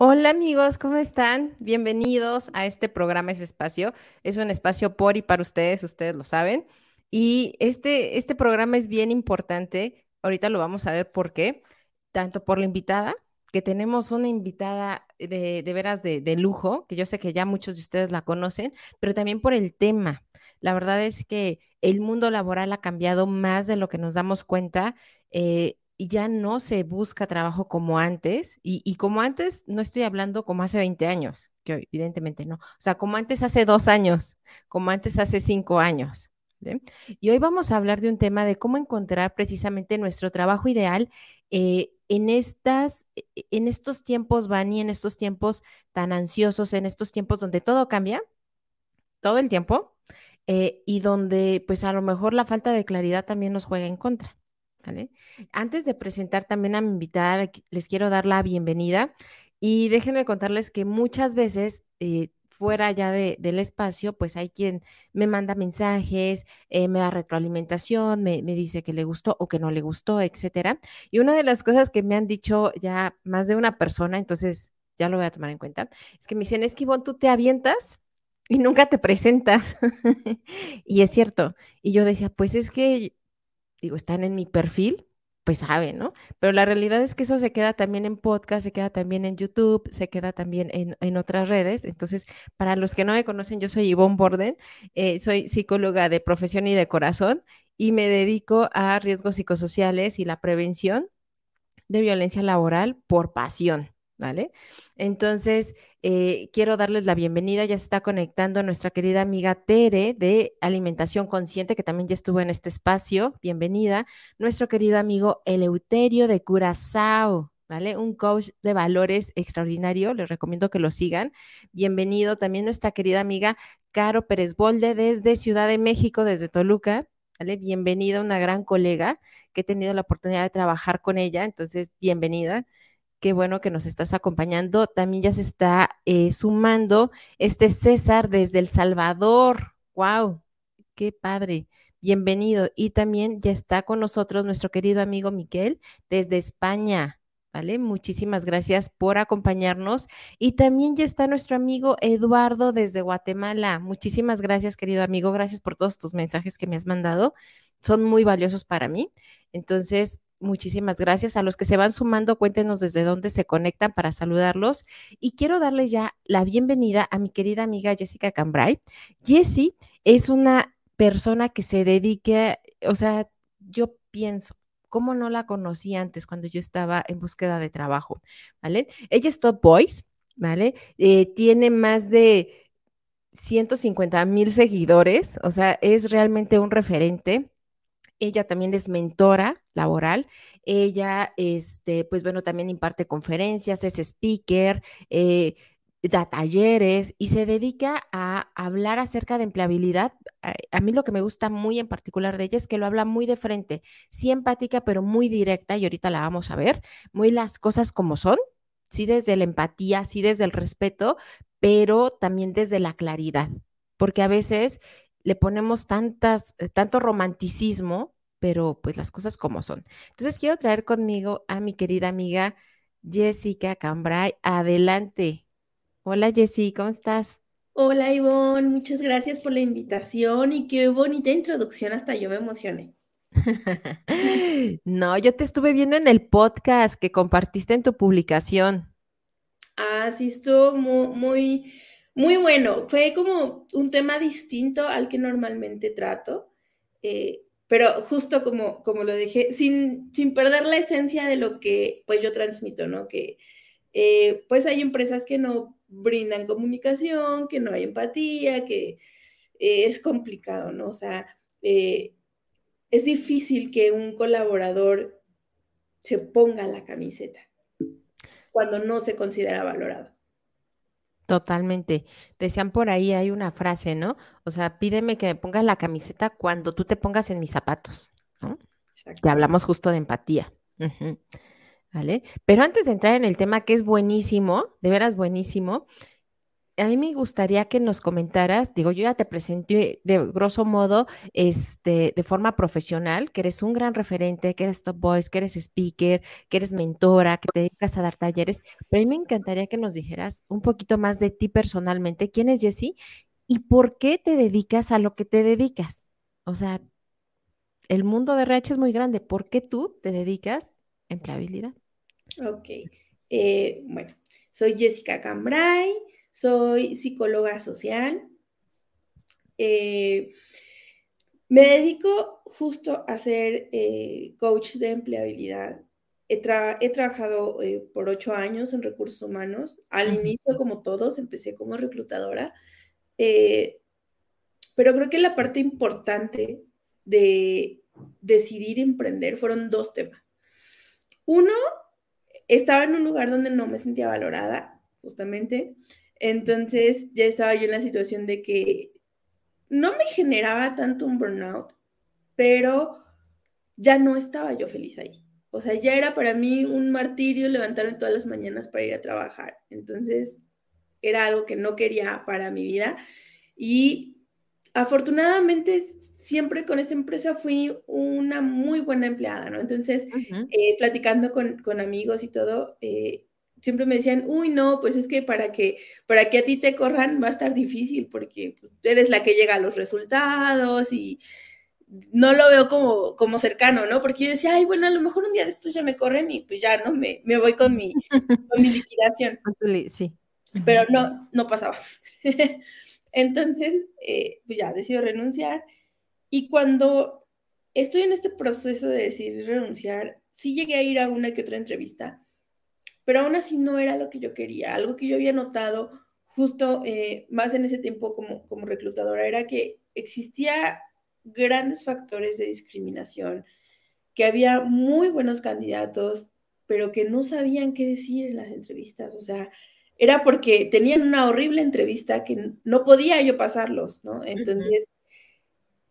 Hola amigos, ¿cómo están? Bienvenidos a este programa, ese espacio. Es un espacio por y para ustedes, ustedes lo saben. Y este, este programa es bien importante. Ahorita lo vamos a ver por qué. Tanto por la invitada, que tenemos una invitada de, de veras de, de lujo, que yo sé que ya muchos de ustedes la conocen, pero también por el tema. La verdad es que el mundo laboral ha cambiado más de lo que nos damos cuenta. Eh, y ya no se busca trabajo como antes, y, como antes no estoy hablando como hace 20 años, que evidentemente no, o sea, como antes hace dos años, como antes hace cinco años. Y hoy vamos a hablar de un tema de cómo encontrar precisamente nuestro trabajo ideal eh, en, estas, e, e, en estos tiempos, Vani, en estos tiempos tan ansiosos, en estos tiempos donde todo cambia, todo el tiempo, eh, y donde pues a lo mejor la falta de claridad también nos juega en contra. Antes de presentar también a mi invitada, les quiero dar la bienvenida y déjenme contarles que muchas veces eh, fuera ya del espacio, pues hay quien me manda mensajes, eh, me da retroalimentación, me, me, dice que le gustó o que no le gustó, etcétera. Y una de las cosas que me han dicho ya más de una persona, entonces ya lo voy a tomar en cuenta, es que me dicen, es que tú te avientas y nunca te presentas. y es cierto. Y yo decía, pues es que digo, están en mi perfil, pues saben, ¿no? Pero la realidad es que eso se queda también en podcast, se queda también en YouTube, se queda también en, otras redes. Entonces, para los que no me conocen, yo soy Yvonne Borden, eh, soy psicóloga de profesión y de corazón y me dedico a riesgos psicosociales y la prevención de violencia laboral por pasión. ¿vale? Entonces, eh, quiero darles la bienvenida. Ya se está conectando nuestra querida amiga Tere de Alimentación Consciente, que también ya estuvo en este espacio. Bienvenida. Nuestro querido amigo Eleuterio de Curazao. ¿Vale? Un coach de valores extraordinario, les recomiendo que lo sigan. Bienvenido también nuestra querida amiga Caro Pérez Bolde desde Ciudad de México, desde Toluca. ¿Vale? Bienvenida, una gran colega que he tenido la oportunidad de trabajar con ella, entonces bienvenida. Qué bueno que nos estás acompañando. También ya se está eh, sumando este César desde El Salvador. ¡Wow! ¡Qué padre! Bienvenido. Y también ya está con nosotros nuestro querido amigo Miquel desde España. ¿Vale? Muchísimas gracias por acompañarnos. Y también ya está nuestro amigo Eduardo desde Guatemala. Muchísimas gracias, querido amigo. Gracias por todos tus mensajes que me has mandado. Son muy valiosos para mí. Entonces, Muchísimas gracias. A los que se van sumando, cuéntenos desde dónde se conectan para saludarlos. Y quiero darle ya la bienvenida a mi querida amiga Jessica Cambrai. Jessie es una persona que se dedica, o sea, yo pienso, ¿cómo no la conocí antes cuando yo estaba en búsqueda de trabajo? ¿Vale? Ella es Top Voice, ¿vale? Eh, tiene más de 150 mil seguidores, o sea, es realmente un referente ella también es mentora laboral. Ella, este, pues bueno, también imparte conferencias, es speaker, eh, da talleres y se dedica a hablar acerca de empleabilidad. A, mí lo que me gusta muy en particular de ella es que lo habla muy de frente, sí empática, pero muy directa y ahorita la vamos a ver, muy las cosas como son, sí desde la empatía, sí desde el respeto, pero también desde la claridad, porque a veces le ponemos tantas, eh, tanto romanticismo, pero pues las cosas como son. Entonces quiero traer conmigo a mi querida amiga Jessica Cambrai. Adelante. Hola Jessy, ¿cómo estás? Hola Ivonne, muchas gracias por la invitación y qué bonita introducción, hasta yo me emocioné. no, yo te estuve viendo en el podcast que compartiste en tu publicación. Ah, sí, estuvo muy, muy muy bueno. Fue como un tema distinto al que normalmente trato, eh, pero justo como, como lo dije, sin, sin perder la esencia de lo que pues yo transmito, ¿no? Que eh, pues hay empresas que no brindan comunicación, que no hay empatía, que eh, es complicado, ¿no? O sea, es difícil que un colaborador se ponga la camiseta cuando no se considera valorado. Totalmente. Decían por ahí, hay una frase, ¿no? O sea, pídeme que me pongas la camiseta cuando tú te pongas en mis zapatos, ¿no? Que hablamos justo de empatía. ¿Vale? Pero antes de entrar en el tema que es buenísimo, de veras buenísimo, a mí me gustaría que nos comentaras, digo, yo ya te presenté de grosso modo, este, de forma profesional, que eres un gran referente, que eres top voice, que eres speaker, que eres mentora, que te dedicas a dar talleres, pero a mí me encantaría que nos dijeras un poquito más de ti personalmente, quién es Jessie y por qué te dedicas a lo que te dedicas. O sea, el mundo de RH es muy grande, ¿por qué tú te dedicas a empleabilidad? Ok, eh, bueno, soy Jessica Cambrai soy psicóloga social. Eh, me dedico justo a ser eh, coach de empleabilidad. He, trabajado eh, por ocho años en recursos humanos. Al inicio, como todos, empecé como reclutadora. pero creo que la parte importante de decidir emprender fueron dos temas. Uno, estaba en un lugar donde no me sentía valorada, justamente. Entonces ya estaba yo en la situación de que no me generaba tanto un burnout, pero ya no estaba yo feliz ahí. O sea, ya era para mí un martirio levantarme todas las mañanas para ir a trabajar. Entonces, era algo que no quería para mi vida. Y afortunadamente, siempre con esta empresa fui una muy buena empleada, ¿no? Entonces, eh, platicando con, con, amigos y todo, eh, siempre me decían, uy, no, pues es que para que, para que a ti te corran va a estar difícil porque pues, eres la que llega a los resultados y no lo veo como, como cercano, ¿no? Porque yo decía, ay, bueno, a lo mejor un día de estos ya me corren y pues ya, ¿no? Me, me voy con mi, con mi liquidación. Sí. Pero no, no pasaba. Entonces, eh, pues ya, decido renunciar. Y cuando estoy en este proceso de decidir renunciar, sí llegué a ir a una que otra entrevista pero aún así no era lo que yo quería. Algo que yo había notado justo eh, más en ese tiempo como, como reclutadora era que existía grandes factores de discriminación, que había muy buenos candidatos, pero que no sabían qué decir en las entrevistas. O sea, era porque tenían una horrible entrevista que no podía yo pasarlos, ¿no? Entonces,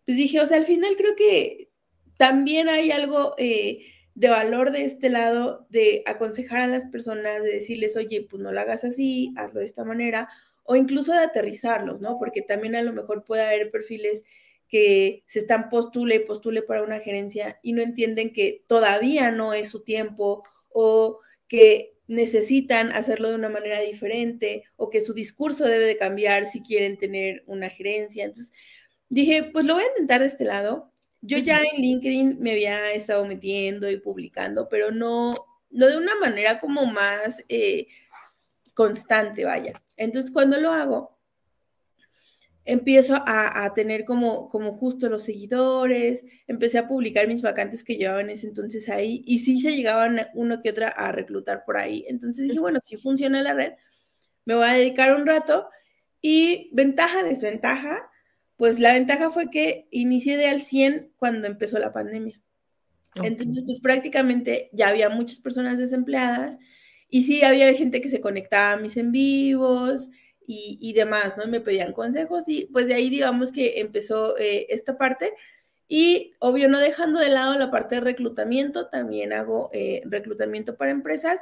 pues dije, o sea, al final creo que también hay algo eh, de valor de este lado, de aconsejar a las personas, de decirles, oye, pues no lo hagas así, hazlo de esta manera, o incluso de aterrizarlos, ¿no? Porque también a lo mejor puede haber perfiles que se están postule y postule para una gerencia y no entienden que todavía no es su tiempo o que necesitan hacerlo de una manera diferente o que su discurso debe de cambiar si quieren tener una gerencia. Entonces, dije, pues lo voy a intentar de este lado yo ya en LinkedIn me había estado metiendo y publicando, pero no, no de una manera como más eh, constante, vaya. Entonces, cuando lo hago, empiezo a, tener como, como justo los seguidores, empecé a publicar mis vacantes que llevaba en ese entonces ahí, y sí se llegaban uno que otra a reclutar por ahí. Entonces dije, bueno, si funciona la red, me voy a dedicar un rato. Y ventaja, desventaja, pues la ventaja fue que inicié de al 100 cuando empezó la pandemia. Entonces, pues prácticamente ya había muchas personas desempleadas y sí había gente que se conectaba a mis en vivos y, demás, ¿no? me pedían consejos y pues de ahí digamos que empezó eh, esta parte. Y obvio, no dejando de lado la parte de reclutamiento, también hago eh, reclutamiento para empresas,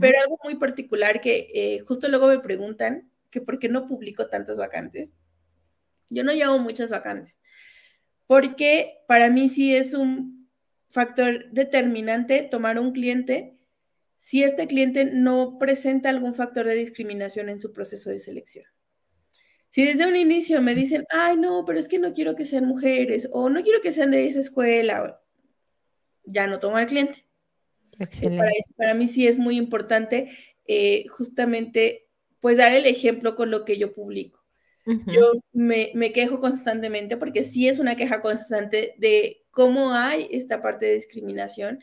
pero algo muy particular que eh, justo luego me preguntan que por qué no publico tantas vacantes. Yo no llevo muchas vacantes, porque para mí sí es un factor determinante tomar un cliente si este cliente no presenta algún factor de discriminación en su proceso de selección. Si desde un inicio me dicen, ay, no, pero es que no quiero que sean mujeres o no quiero que sean de esa escuela, ya no tomo al cliente. Excelente. Para, mí sí es muy importante eh, justamente pues dar el ejemplo con lo que yo publico. Yo me, quejo constantemente porque sí es una queja constante de cómo hay esta parte de discriminación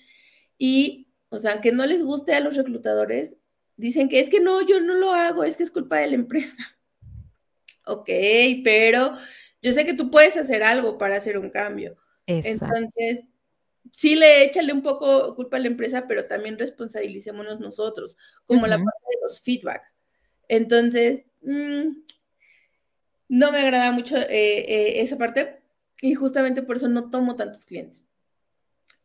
y, o sea, que no les guste a los reclutadores, dicen que es que no, yo no lo hago, es que es culpa de la empresa. Ok, pero yo sé que tú puedes hacer algo para hacer un cambio. Entonces, sí le échale un poco culpa a la empresa, pero también responsabilicémonos nosotros, como la parte de los feedback. Entonces, mmm, no me agrada mucho eh, eh, esa parte y justamente por eso no tomo tantos clientes.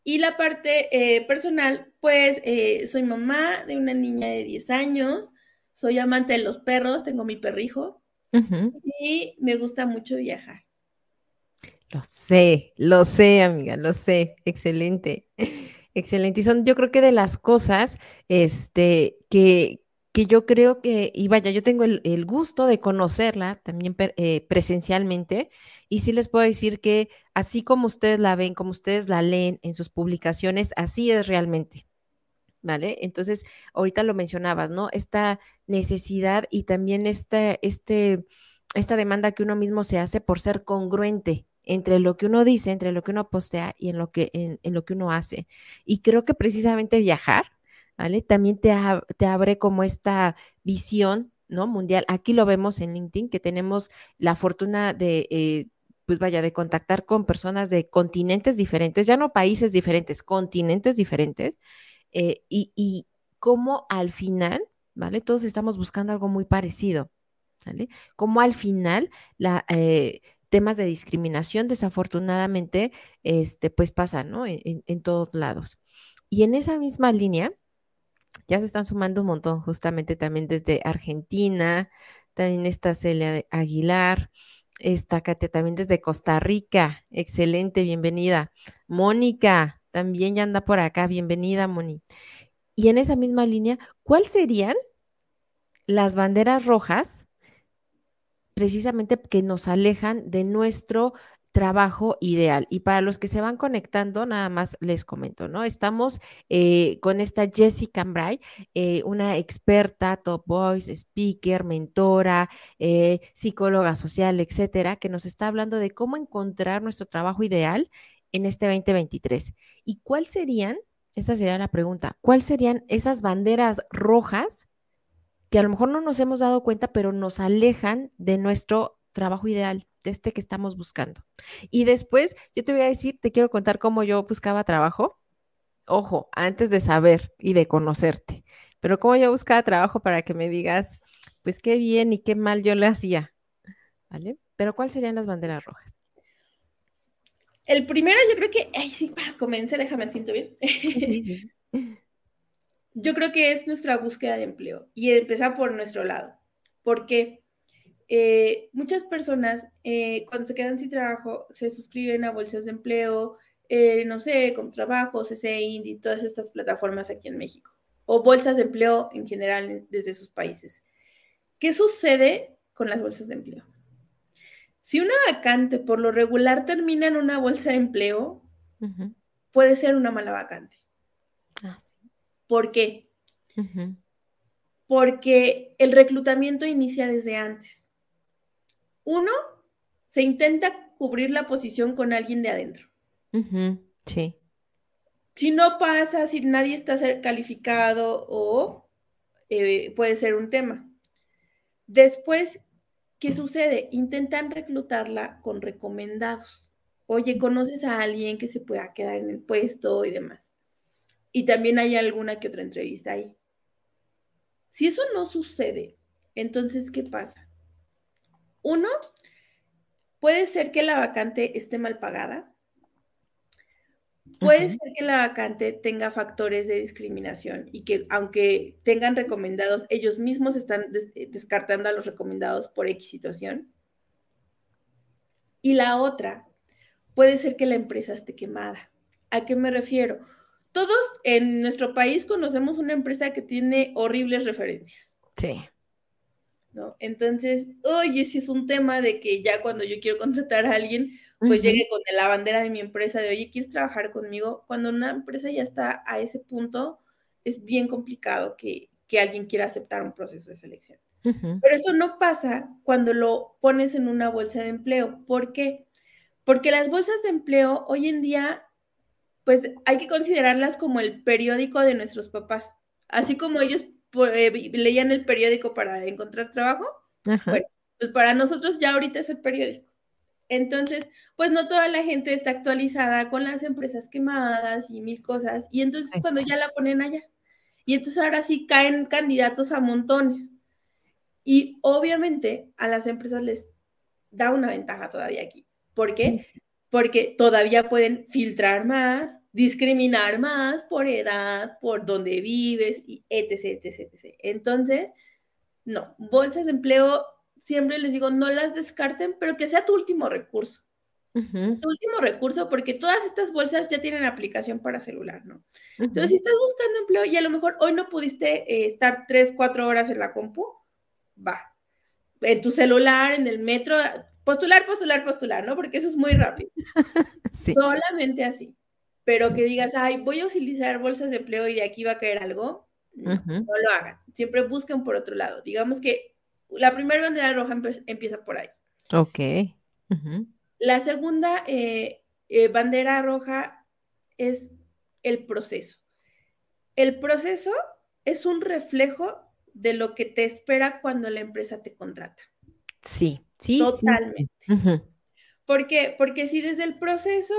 Y la parte eh, personal, pues soy mamá de una niña de 10 años, soy amante de los perros, tengo mi perrijo y me gusta mucho viajar. Lo sé, lo sé, amiga, lo sé. Excelente. Excelente. Y son, yo creo que de las cosas, este, que, que yo creo que, y vaya, yo tengo el, gusto de conocerla también eh, presencialmente, y sí les puedo decir que así como ustedes la ven, como ustedes la leen en sus publicaciones, así es realmente. ¿Vale? Entonces, ahorita lo mencionabas, ¿no? Esta necesidad y también esta, este, esta demanda que uno mismo se hace por ser congruente entre lo que uno dice, entre lo que uno postea y en lo que, en, lo que uno hace. Y creo que precisamente viajar, ¿vale? También te, te abre como esta visión, ¿no? Mundial. Aquí lo vemos en LinkedIn, que tenemos la fortuna de, eh, pues vaya, de contactar con personas de continentes diferentes, ya no países diferentes, continentes diferentes, eh, y, y cómo al final, ¿vale? Todos estamos buscando algo muy parecido. ¿Vale? Como al final la, eh, temas de discriminación, desafortunadamente, este, pues pasan, ¿no? En, todos lados. Y en esa misma línea, ya se están sumando un montón, justamente también desde Argentina, también está Celia Aguilar, está Katia también desde Costa Rica, excelente, bienvenida. Mónica, también ya anda por acá, bienvenida, Moni. Y en esa misma línea, ¿cuáles serían las banderas rojas precisamente que nos alejan de nuestro trabajo ideal. Y para los que se van conectando, nada más les comento, ¿no? Estamos eh, con esta Jessica Cambrai, eh, una experta, top voice, speaker, mentora, eh, psicóloga social, etcétera, que nos está hablando de cómo encontrar nuestro trabajo ideal en este 2023. ¿Y cuál serían, esa sería la pregunta, cuáles serían esas banderas rojas que a lo mejor no nos hemos dado cuenta, pero nos alejan de nuestro trabajo ideal, de este que estamos buscando. Y después yo te voy a decir, te quiero contar cómo yo buscaba trabajo. Ojo, antes de saber y de conocerte, pero cómo yo buscaba trabajo para que me digas, pues qué bien y qué mal yo le hacía. ¿Vale? Pero ¿cuáles serían las banderas rojas? El primero, yo creo que, ay, sí, para comenzar, déjame siento bien. Sí, sí. yo creo que es nuestra búsqueda de empleo y empezar por nuestro lado. Porque eh, muchas personas eh, cuando se quedan sin trabajo se suscriben a bolsas de empleo, eh, no sé, con trabajo, CC, Indy, todas estas plataformas aquí en México, o bolsas de empleo en general desde sus países. ¿Qué sucede con las bolsas de empleo? Si una vacante por lo regular termina en una bolsa de empleo, puede ser una mala vacante. Ah, ¿Por qué? Porque el reclutamiento inicia desde antes. Uno, se intenta cubrir la posición con alguien de adentro. Sí. Si no pasa, si nadie está calificado o eh, puede ser un tema. Después, ¿qué sucede? Intentan reclutarla con recomendados. Oye, ¿conoces a alguien que se pueda quedar en el puesto y demás? y también hay alguna que otra entrevista ahí. Si eso no sucede, entonces, ¿qué pasa? Uno, puede ser que la vacante esté mal pagada. Puede ser que la vacante tenga factores de discriminación y que aunque tengan recomendados, ellos mismos están descartando a los recomendados por X situación. Y la otra, puede ser que la empresa esté quemada. ¿A qué me refiero? todos en nuestro país conocemos una empresa que tiene horribles referencias. Sí. ¿No? Entonces, oye, si es un tema de que ya cuando yo quiero contratar a alguien, pues llegue con la bandera de mi empresa de, oye, ¿quieres trabajar conmigo? Cuando una empresa ya está a ese punto, es bien complicado que, alguien quiera aceptar un proceso de selección. Pero eso no pasa cuando lo pones en una bolsa de empleo. ¿Por qué? Porque las bolsas de empleo hoy en día pues hay que considerarlas como el periódico de nuestros papás. Así como ellos eh, leían el periódico para encontrar trabajo, bueno, pues para nosotros ya ahorita es el periódico. Entonces, pues no toda la gente está actualizada con las empresas quemadas y mil cosas. Y entonces cuando ya la ponen allá. Y entonces ahora sí caen candidatos a montones. Y obviamente a las empresas les da una ventaja todavía aquí. ¿Por qué? porque todavía pueden filtrar más, discriminar más por edad, por dónde vives, y etc, etc, etc. Entonces, no, bolsas de empleo, siempre les digo, no las descarten, pero que sea tu último recurso. Tu último recurso, porque todas estas bolsas ya tienen aplicación para celular, ¿no? Entonces, si estás buscando empleo y a lo mejor hoy no pudiste eh, estar tres, cuatro horas en la compu, va. En tu celular, en el metro, postular, postular, postular, ¿no? Porque eso es muy rápido. Solamente así. Pero que digas, ay, voy a utilizar bolsas de empleo y de aquí va a caer algo, no, lo hagan. Siempre busquen por otro lado. Digamos que la primera bandera roja empieza por ahí. Ok. La segunda eh, eh, bandera roja es el proceso. El proceso es un reflejo de lo que te espera cuando la empresa te contrata. Sí, sí. Totalmente. ¿Por qué? Porque si desde el proceso,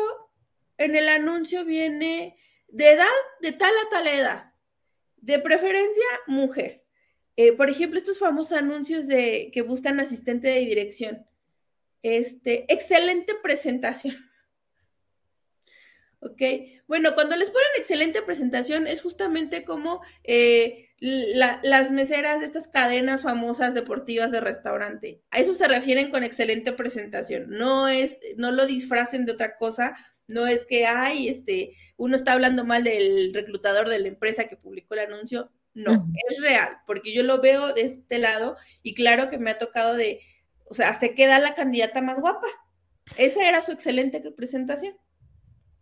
en el anuncio viene de edad, de tal a tal edad, de preferencia, mujer. Eh, por ejemplo, estos famosos anuncios de que buscan asistente de dirección. Este, excelente presentación. ¿Ok? Bueno, cuando les ponen excelente presentación es justamente como eh, las meseras de estas cadenas famosas deportivas de restaurante. A eso se refieren con excelente presentación. No es, no lo disfracen de otra cosa. No es que, ay, este, uno está hablando mal del reclutador de la empresa que publicó el anuncio. No, es real, porque yo lo veo de este lado y claro que me ha tocado de, o sea, se queda la candidata más guapa. Esa era su excelente presentación.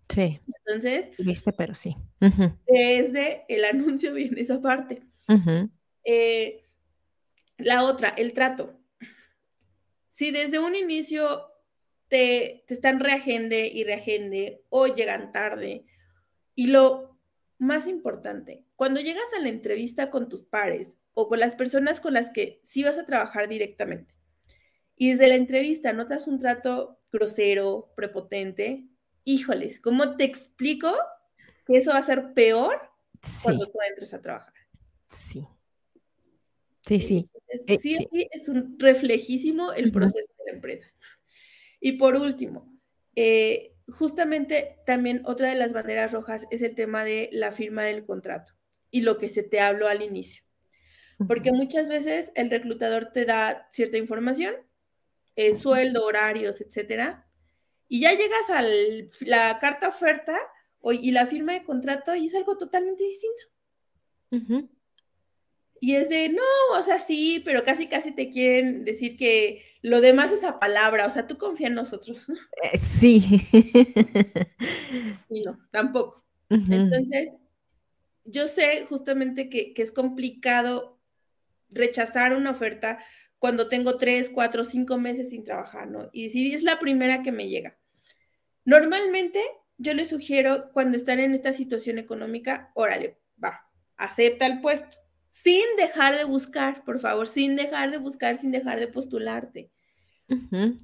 Sí. Entonces. Viste, pero sí. Desde el anuncio viene esa parte. Eh, la otra, el trato. Si desde un inicio te, te están reagende y reagende o llegan tarde, y lo más importante, cuando llegas a la entrevista con tus pares o con las personas con las que sí vas a trabajar directamente, y desde la entrevista notas un trato grosero, prepotente, híjoles, ¿cómo te explico que eso va a ser peor cuando tú entres a trabajar? Sí. Sí, sí. Eh, sí, sí, es un reflejísimo el proceso de la empresa. Y por último, eh, justamente también otra de las banderas rojas es el tema de la firma del contrato y lo que se te habló al inicio. Porque muchas veces el reclutador te da cierta información, eh, sueldo, horarios, etcétera, y ya llegas a la carta oferta y la firma de contrato y es algo totalmente distinto. Y es de, no, o sea, sí, pero casi, casi te quieren decir que lo demás es a palabra, o sea, tú confía en nosotros. Eh, sí. y no, tampoco. Entonces, yo sé justamente que, que, es complicado rechazar una oferta cuando tengo tres, cuatro, cinco meses sin trabajar, ¿no? Y decir, es la primera que me llega. Normalmente, yo les sugiero cuando están en esta situación económica, órale, va, acepta el puesto, sin dejar de buscar, por favor, sin dejar de buscar, sin dejar de postularte.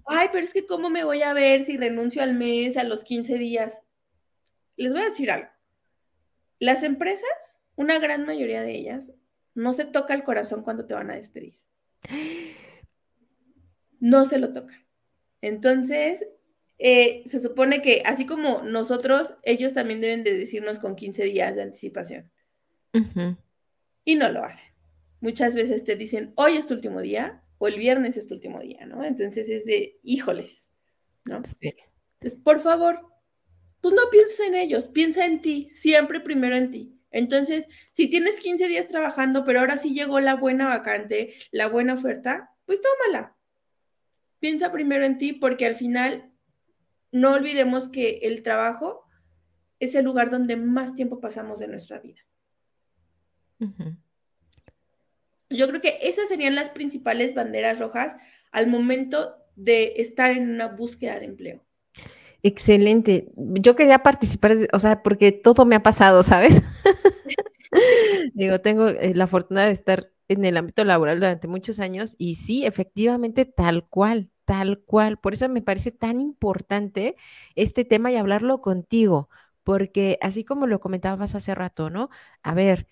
Ay, pero es que ¿cómo me voy a ver si renuncio al mes, a los 15 días? Les voy a decir algo. Las empresas, una gran mayoría de ellas, no se toca el corazón cuando te van a despedir. No se lo toca. Entonces, eh, se supone que así como nosotros, ellos también deben de decirnos con 15 días de anticipación. Y no lo hacen. Muchas veces te dicen, hoy es tu último día o el viernes es tu último día, ¿no? Entonces es de, híjoles, ¿no? Entonces, por favor, pues no pienses en ellos, piensa en ti, siempre primero en ti. Entonces, si tienes 15 días trabajando, pero ahora sí llegó la buena vacante, la buena oferta, pues tómala. Piensa primero en ti porque al final no olvidemos que el trabajo es el lugar donde más tiempo pasamos de nuestra vida. Yo creo que esas serían las principales banderas rojas al momento de estar en una búsqueda de empleo. Excelente. Yo quería participar, o sea, porque todo me ha pasado, ¿sabes? Digo, tengo eh, la fortuna de estar en el ámbito laboral durante muchos años y sí, efectivamente, tal cual, tal cual. Por eso me parece tan importante este tema y hablarlo contigo, porque así como lo comentabas hace rato, ¿no? A ver,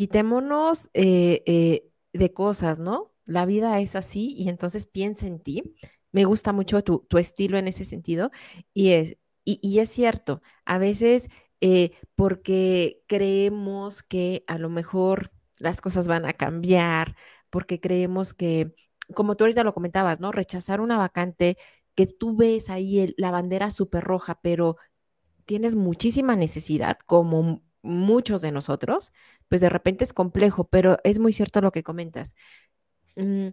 quitémonos eh, eh, de cosas, ¿no? La vida es así y entonces piensa en ti. Me gusta mucho tu, estilo en ese sentido y es, y, es cierto, a veces eh, porque creemos que a lo mejor las cosas van a cambiar, porque creemos que, como tú ahorita lo comentabas, ¿no? Rechazar una vacante que tú ves ahí la bandera súper roja, pero tienes muchísima necesidad, como muchos de nosotros, pues de repente es complejo, pero es muy cierto lo que comentas. Mm,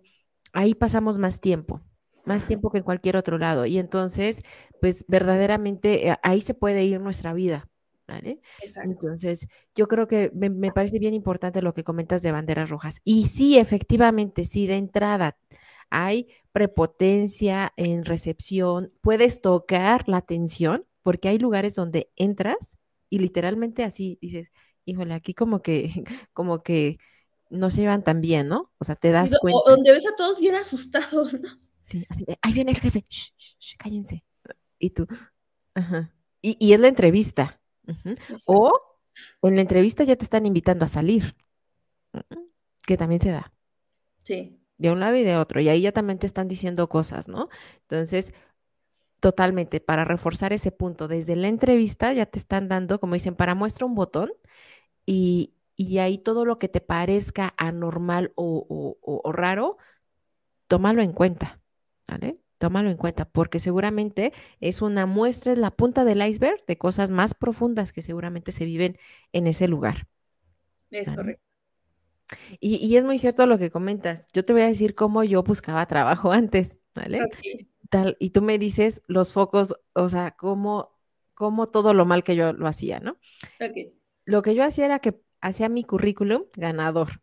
ahí pasamos más tiempo, más tiempo que en cualquier otro lado. Y entonces, pues verdaderamente eh, ahí se puede ir nuestra vida. ¿Vale? Exacto. Entonces, yo creo que me, me, parece bien importante lo que comentas de banderas rojas. Y sí, efectivamente, sí, de entrada hay prepotencia en recepción, puedes tocar la atención, porque hay lugares donde entras y literalmente así dices, híjole, aquí como que, como que no se llevan tan bien, ¿no? O sea, te das cuenta. O donde ves a todos bien asustados, ¿no? Sí, así de, ahí viene el jefe, shh, cállense. Y tú, ajá. Y, es la entrevista. O en la entrevista ya te están invitando a salir, que también se da. Sí. De un lado y de otro. Y ahí ya también te están diciendo cosas, ¿no? Entonces, totalmente, para reforzar ese punto, desde la entrevista ya te están dando, como dicen, para muestra un botón y, y ahí todo lo que te parezca anormal o, raro, tómalo en cuenta, ¿vale? Tómalo en cuenta, porque seguramente es una muestra, es la punta del iceberg de cosas más profundas que seguramente se viven en ese lugar. Es correcto. Y, es muy cierto lo que comentas. Yo te voy a decir cómo yo buscaba trabajo antes, ¿vale? Tal, y tú me dices los focos, o sea, cómo, cómo todo lo mal que yo lo hacía, ¿no? Okay. Lo que yo hacía era que hacía mi currículum ganador.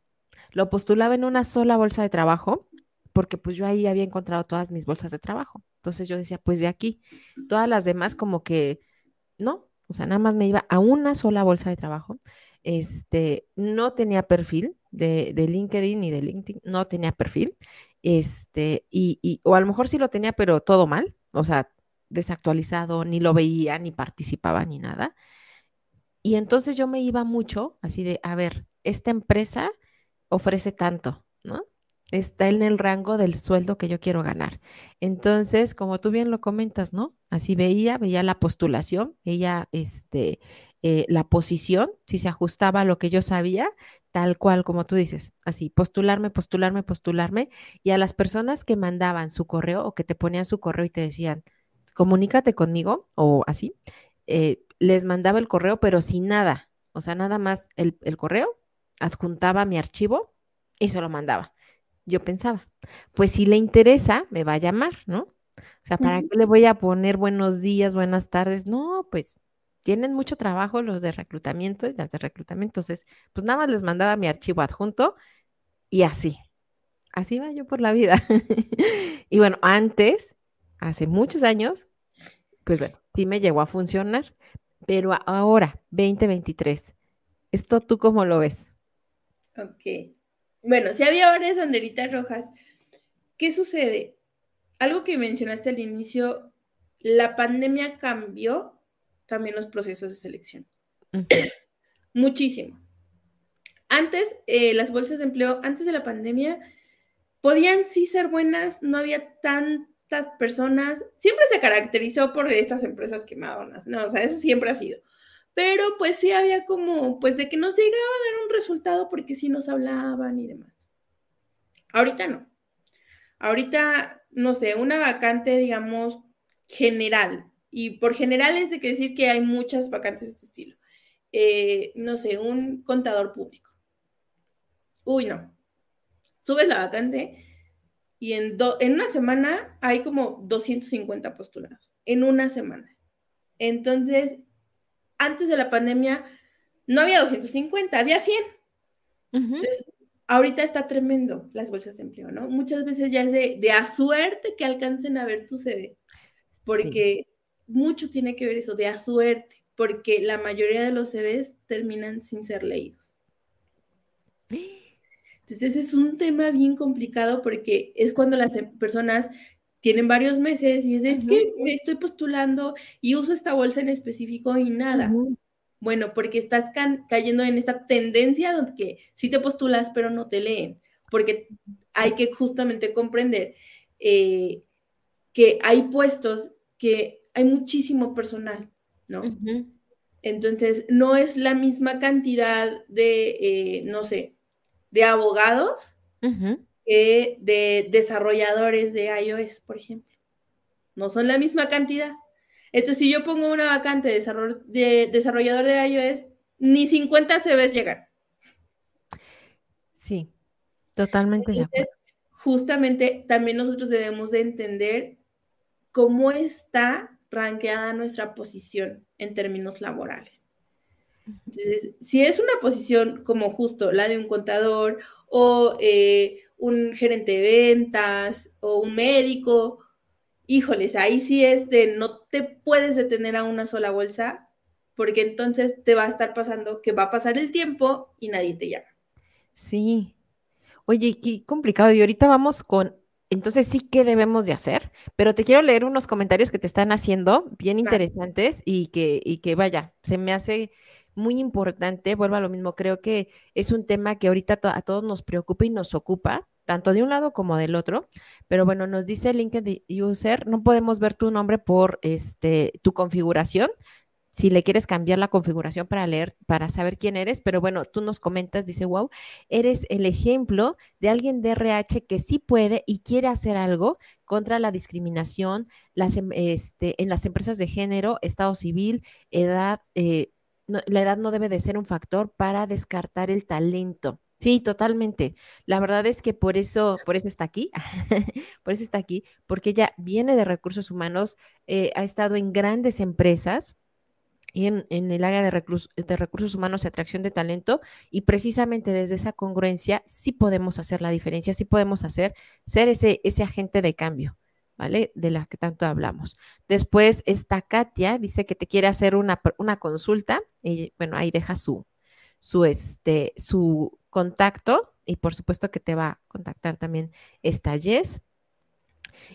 Lo postulaba en una sola bolsa de trabajo, porque pues yo ahí había encontrado todas mis bolsas de trabajo. Entonces yo decía, pues de aquí, todas las demás como que, no, o sea, nada más me iba a una sola bolsa de trabajo. Este, no tenía perfil de, de LinkedIn ni de LinkedIn, no tenía perfil. Este, y, y, o a lo mejor sí lo tenía, pero todo mal, o sea, desactualizado, ni lo veía, ni participaba, ni nada. Y entonces yo me iba mucho así de, a ver, esta empresa ofrece tanto, ¿no? Está en el rango del sueldo que yo quiero ganar. Entonces, como tú bien lo comentas, ¿no? Así veía, veía la postulación, veía este, eh, la posición, si se ajustaba a lo que yo sabía, tal cual como tú dices, así, postularme, postularme, postularme, y a las personas que mandaban su correo o que te ponían su correo y te decían, comunícate conmigo o así, eh, les mandaba el correo, pero sin nada. O sea, nada más el, correo, adjuntaba mi archivo y se lo mandaba. Yo pensaba, pues si le interesa, me va a llamar, ¿no? O sea, ¿para qué le voy a poner buenos días, buenas tardes? No, pues tienen mucho trabajo los de reclutamiento y las de reclutamiento. Entonces, pues nada más les mandaba mi archivo adjunto y así. Así va yo por la vida. y bueno, antes, hace muchos años, pues bueno, sí me llegó a funcionar, pero ahora, 2023, ¿esto tú cómo lo ves? Ok. Bueno, si había varias banderitas rojas. ¿Qué sucede? Algo que mencionaste al inicio, la pandemia cambió también los procesos de selección. Muchísimo. Antes, eh, las bolsas de empleo, antes de la pandemia, podían sí ser buenas, no había tan personas, siempre se caracterizó por estas empresas quemadonas, ¿no? O sea, eso siempre ha sido. Pero pues sí había como, pues de que nos llegaba a dar un resultado porque sí nos hablaban y demás. Ahorita no. Ahorita, no sé, una vacante, digamos, general. Y por general es de que decir que hay muchas vacantes de este estilo. Eh, no sé, un contador público. Uy, no. Subes la vacante y en, en una semana hay como 250 postulados, en una semana. Entonces, antes de la pandemia no había 250, había 100. Entonces, ahorita está tremendo las bolsas de empleo, ¿no? Muchas veces ya es de, a suerte que alcancen a ver tu CV, porque mucho tiene que ver eso, de a suerte, porque la mayoría de los CVs terminan sin ser leídos. Entonces, ese es un tema bien complicado porque es cuando las em, personas tienen varios meses y es, es que me estoy postulando y uso esta bolsa en específico y nada. Bueno, porque estás cayendo en esta tendencia donde que sí te postulas, pero no te leen, porque hay que justamente comprender eh, que hay puestos que hay muchísimo personal, ¿no? Entonces, no es la misma cantidad de, eh, no sé, de abogados que de desarrolladores de iOS, por ejemplo. No son la misma cantidad. Entonces, si yo pongo una vacante de, desarrollador de iOS, ni 50 se ves llegar. Sí, totalmente. Entonces, justamente también nosotros debemos de entender cómo está ranqueada nuestra posición en términos laborales. Entonces, si es una posición como justo la de un contador o eh, un gerente de ventas o un médico, híjoles, ahí sí es de no te puedes detener a una sola bolsa porque entonces te va a estar pasando que va a pasar el tiempo y nadie te llama. Sí. Oye, qué complicado. Y ahorita vamos con entonces sí, ¿qué debemos de hacer? Pero te quiero leer unos comentarios que te están haciendo, bien interesantes, y que, y que vaya, se me hace muy importante, vuelvo a lo mismo, creo que es un tema que ahorita a todos nos preocupa y nos ocupa, tanto de un lado como del otro, pero bueno, nos dice LinkedIn User, no podemos ver tu nombre por este, tu configuración, si le quieres cambiar la configuración para leer, para saber quién eres, pero bueno, tú nos comentas, dice, wow, eres el ejemplo de alguien de RH que sí puede y quiere hacer algo contra la discriminación las, em, este, en las empresas de género, estado civil, edad. Eh, la edad no debe de ser un factor para descartar el talento. Sí, totalmente. La verdad es que por eso, por eso está aquí, por eso está aquí, porque ella viene de recursos humanos, eh, ha estado en grandes empresas, en, el área de, de, recursos humanos y atracción de talento y precisamente desde esa congruencia sí podemos hacer la diferencia, sí podemos hacer, ser ese, ese agente de cambio, ¿vale? De la que tanto hablamos. Después está Katia, dice que te quiere hacer una, una consulta y bueno, ahí deja su, su, este, su contacto y por supuesto que te va a contactar también esta Jess.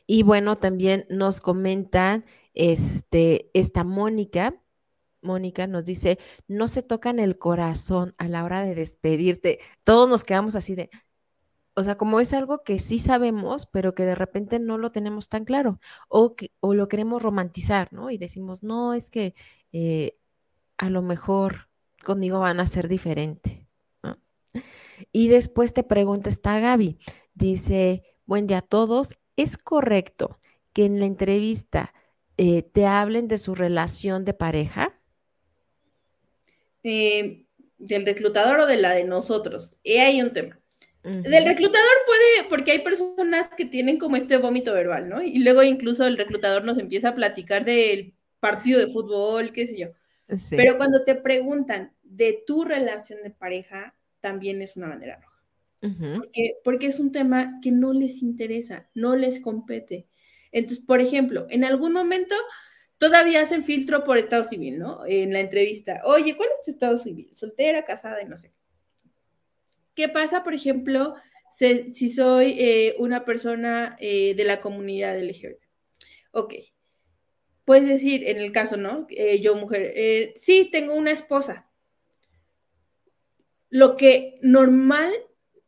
Y bueno, también nos comentan este, esta Mónica, Mónica nos dice, no se tocan el corazón a la hora de despedirte. Todos nos quedamos así de, o sea, como es algo que sí sabemos, pero que de repente no lo tenemos tan claro, o, que, o lo queremos romantizar, ¿no? Y decimos, no, es que eh, a lo mejor conmigo van a ser diferente. Y después te pregunta está Gaby, dice, buen día a todos, ¿es correcto que en la entrevista eh, te hablen de su relación de pareja? Del reclutador o de la de nosotros. Y hay un tema. Del reclutador puede, porque hay personas que tienen como este vómito verbal, ¿no? Y luego incluso el reclutador nos empieza a platicar del partido de fútbol, qué sé yo. Pero cuando te preguntan de tu relación de pareja, también es una bandera roja. porque, porque es un tema que no les interesa, no les compete. Entonces, por ejemplo, en algún momento todavía hacen filtro por estado civil, ¿no? En la entrevista. Oye, ¿cuál es tu estado civil? Soltera, casada y no sé. ¿Qué pasa, por ejemplo, si, soy eh, una persona eh, de la comunidad LGBT? Ok. Puedes decir, en el caso, ¿no? Eh, yo, mujer, sí, tengo una esposa. Lo que normal,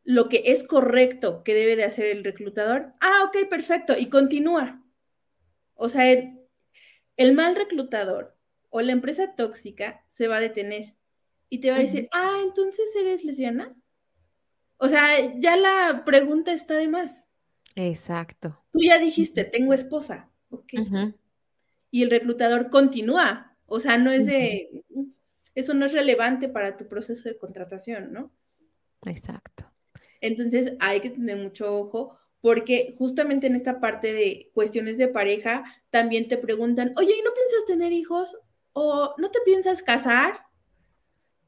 lo que es correcto que debe de hacer el reclutador, ah, ok, perfecto, y continúa. O sea, el mal reclutador o la empresa tóxica se va a detener y te va a decir, ah, entonces eres lesbiana. O sea, ya la pregunta está de más. Exacto. Tú ya dijiste, tengo esposa. Ok. Y el reclutador continúa. O sea, no es de, eso no es relevante para tu proceso de contratación, ¿no? Exacto. Entonces hay que tener mucho ojo porque justamente en esta parte de cuestiones de pareja también te preguntan, oye, ¿y no piensas tener hijos? ¿O no te piensas casar?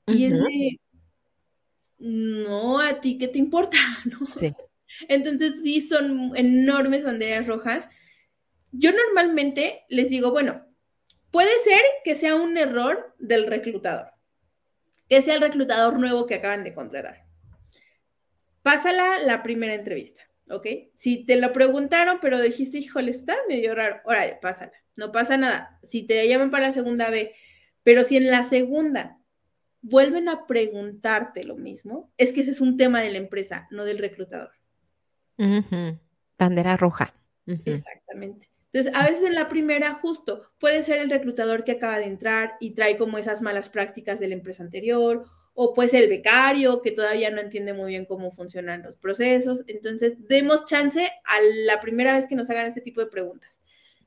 Y es de, no, a ti, ¿qué te importa? Sí. Entonces, sí, son enormes banderas rojas. Yo normalmente les digo, bueno, puede ser que sea un error del reclutador, que sea el reclutador nuevo que acaban de contratar. Pásala la primera entrevista ¿ok? Si te lo preguntaron, pero dijiste, híjole, está medio raro, órale, pásala, no pasa nada. Si te llaman para la segunda vez, pero si en la segunda vuelven a preguntarte lo mismo, es que ese es un tema de la empresa, no del reclutador. Bandera roja. Exactamente. Entonces, a veces en la primera, justo, puede ser el reclutador que acaba de entrar y trae como esas malas prácticas de la empresa anterior, o pues el becario que todavía no entiende muy bien cómo funcionan los procesos. Entonces, demos chance a la primera vez que nos hagan este tipo de preguntas.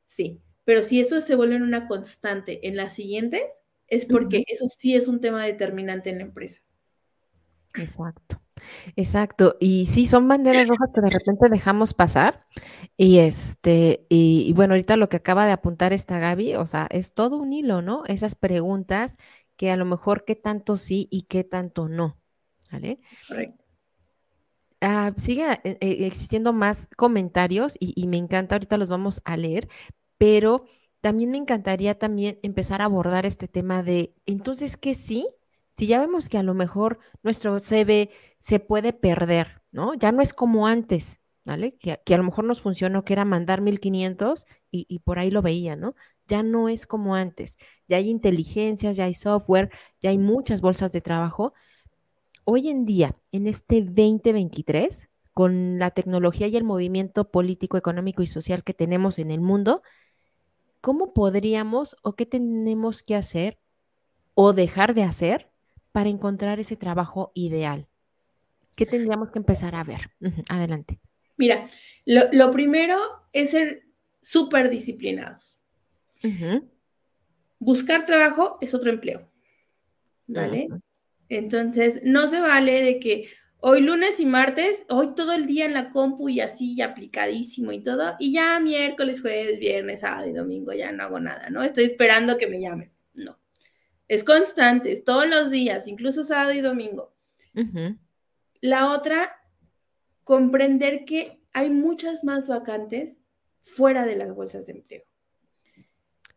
Sí, pero si eso se vuelve una constante en las siguientes, es porque eso sí es un tema determinante en la empresa. Exacto. Exacto, y sí, son banderas rojas que de repente dejamos pasar. Y este, y, bueno, ahorita lo que acaba de apuntar esta Gaby, o sea, es todo un hilo, ¿no? Esas preguntas que a lo mejor qué tanto sí y qué tanto no. ¿Vale? Correcto. Ah, siguen eh, eh, existiendo más comentarios y, y me encanta, ahorita los vamos a leer, pero también me encantaría también empezar a abordar este tema de, entonces, ¿qué sí? Si ya vemos que a lo mejor nuestro CV se puede perder, ¿no? Ya no es como antes, ¿vale? Que, a lo mejor nos funcionó que era mandar 1500 y, y por ahí lo veía, ¿no? Ya no es como antes. Ya hay inteligencias, ya hay software, ya hay muchas bolsas de trabajo. Hoy en día, en este 2023, con la tecnología y el movimiento político, económico y social que tenemos en el mundo, ¿cómo podríamos o qué tenemos que hacer o dejar de hacer para encontrar ese trabajo ideal? ¿Qué tendríamos que empezar a ver? Adelante. Mira, lo, primero es ser súper Buscar trabajo es otro empleo. ¿Vale? Entonces, no se vale de que hoy lunes y martes, hoy todo el día en la compu y así, y aplicadísimo y todo, y ya miércoles, jueves, viernes, sábado y domingo ya no hago nada, ¿no? Estoy esperando que me llamen. No. Es constante, es todos los días, incluso sábado y domingo. La otra, comprender que hay muchas más vacantes fuera de las bolsas de empleo.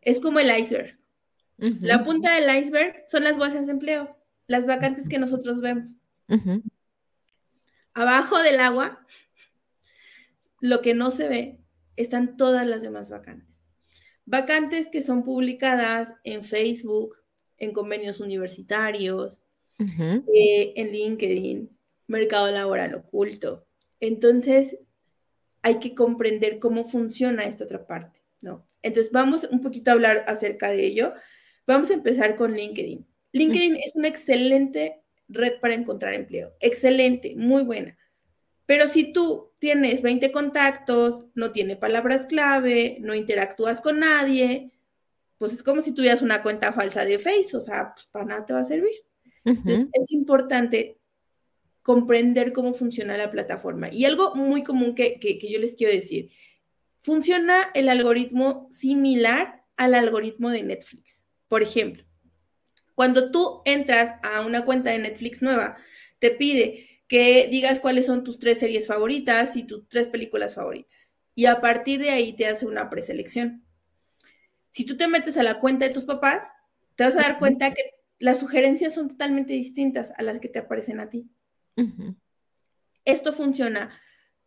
Es como el iceberg. La punta del iceberg son las bolsas de empleo, las vacantes que nosotros vemos. Abajo del agua, lo que no se ve, están todas las demás vacantes. Vacantes que son publicadas en Facebook, en convenios universitarios, eh, en LinkedIn, mercado laboral oculto. Entonces, hay que comprender cómo funciona esta otra parte, ¿no? Entonces, vamos un poquito a hablar acerca de ello. Vamos a empezar con LinkedIn. LinkedIn es una excelente red para encontrar empleo. Excelente, muy buena. Pero si tú tienes 20 contactos, no tiene palabras clave, no interactúas con nadie, pues es como si tuvieras una cuenta falsa de Facebook, o sea, pues para nada te va a servir. es importante comprender cómo funciona la plataforma. Y algo muy común que, yo les quiero decir, funciona el algoritmo similar al algoritmo de Netflix. Por ejemplo, cuando tú entras a una cuenta de Netflix nueva, te pide que digas cuáles son tus tres series favoritas y tus tres películas favoritas. Y a partir de ahí te hace una preselección. Si tú te metes a la cuenta de tus papás, te vas a dar cuenta que las sugerencias son totalmente distintas a las que te aparecen a ti. Esto funciona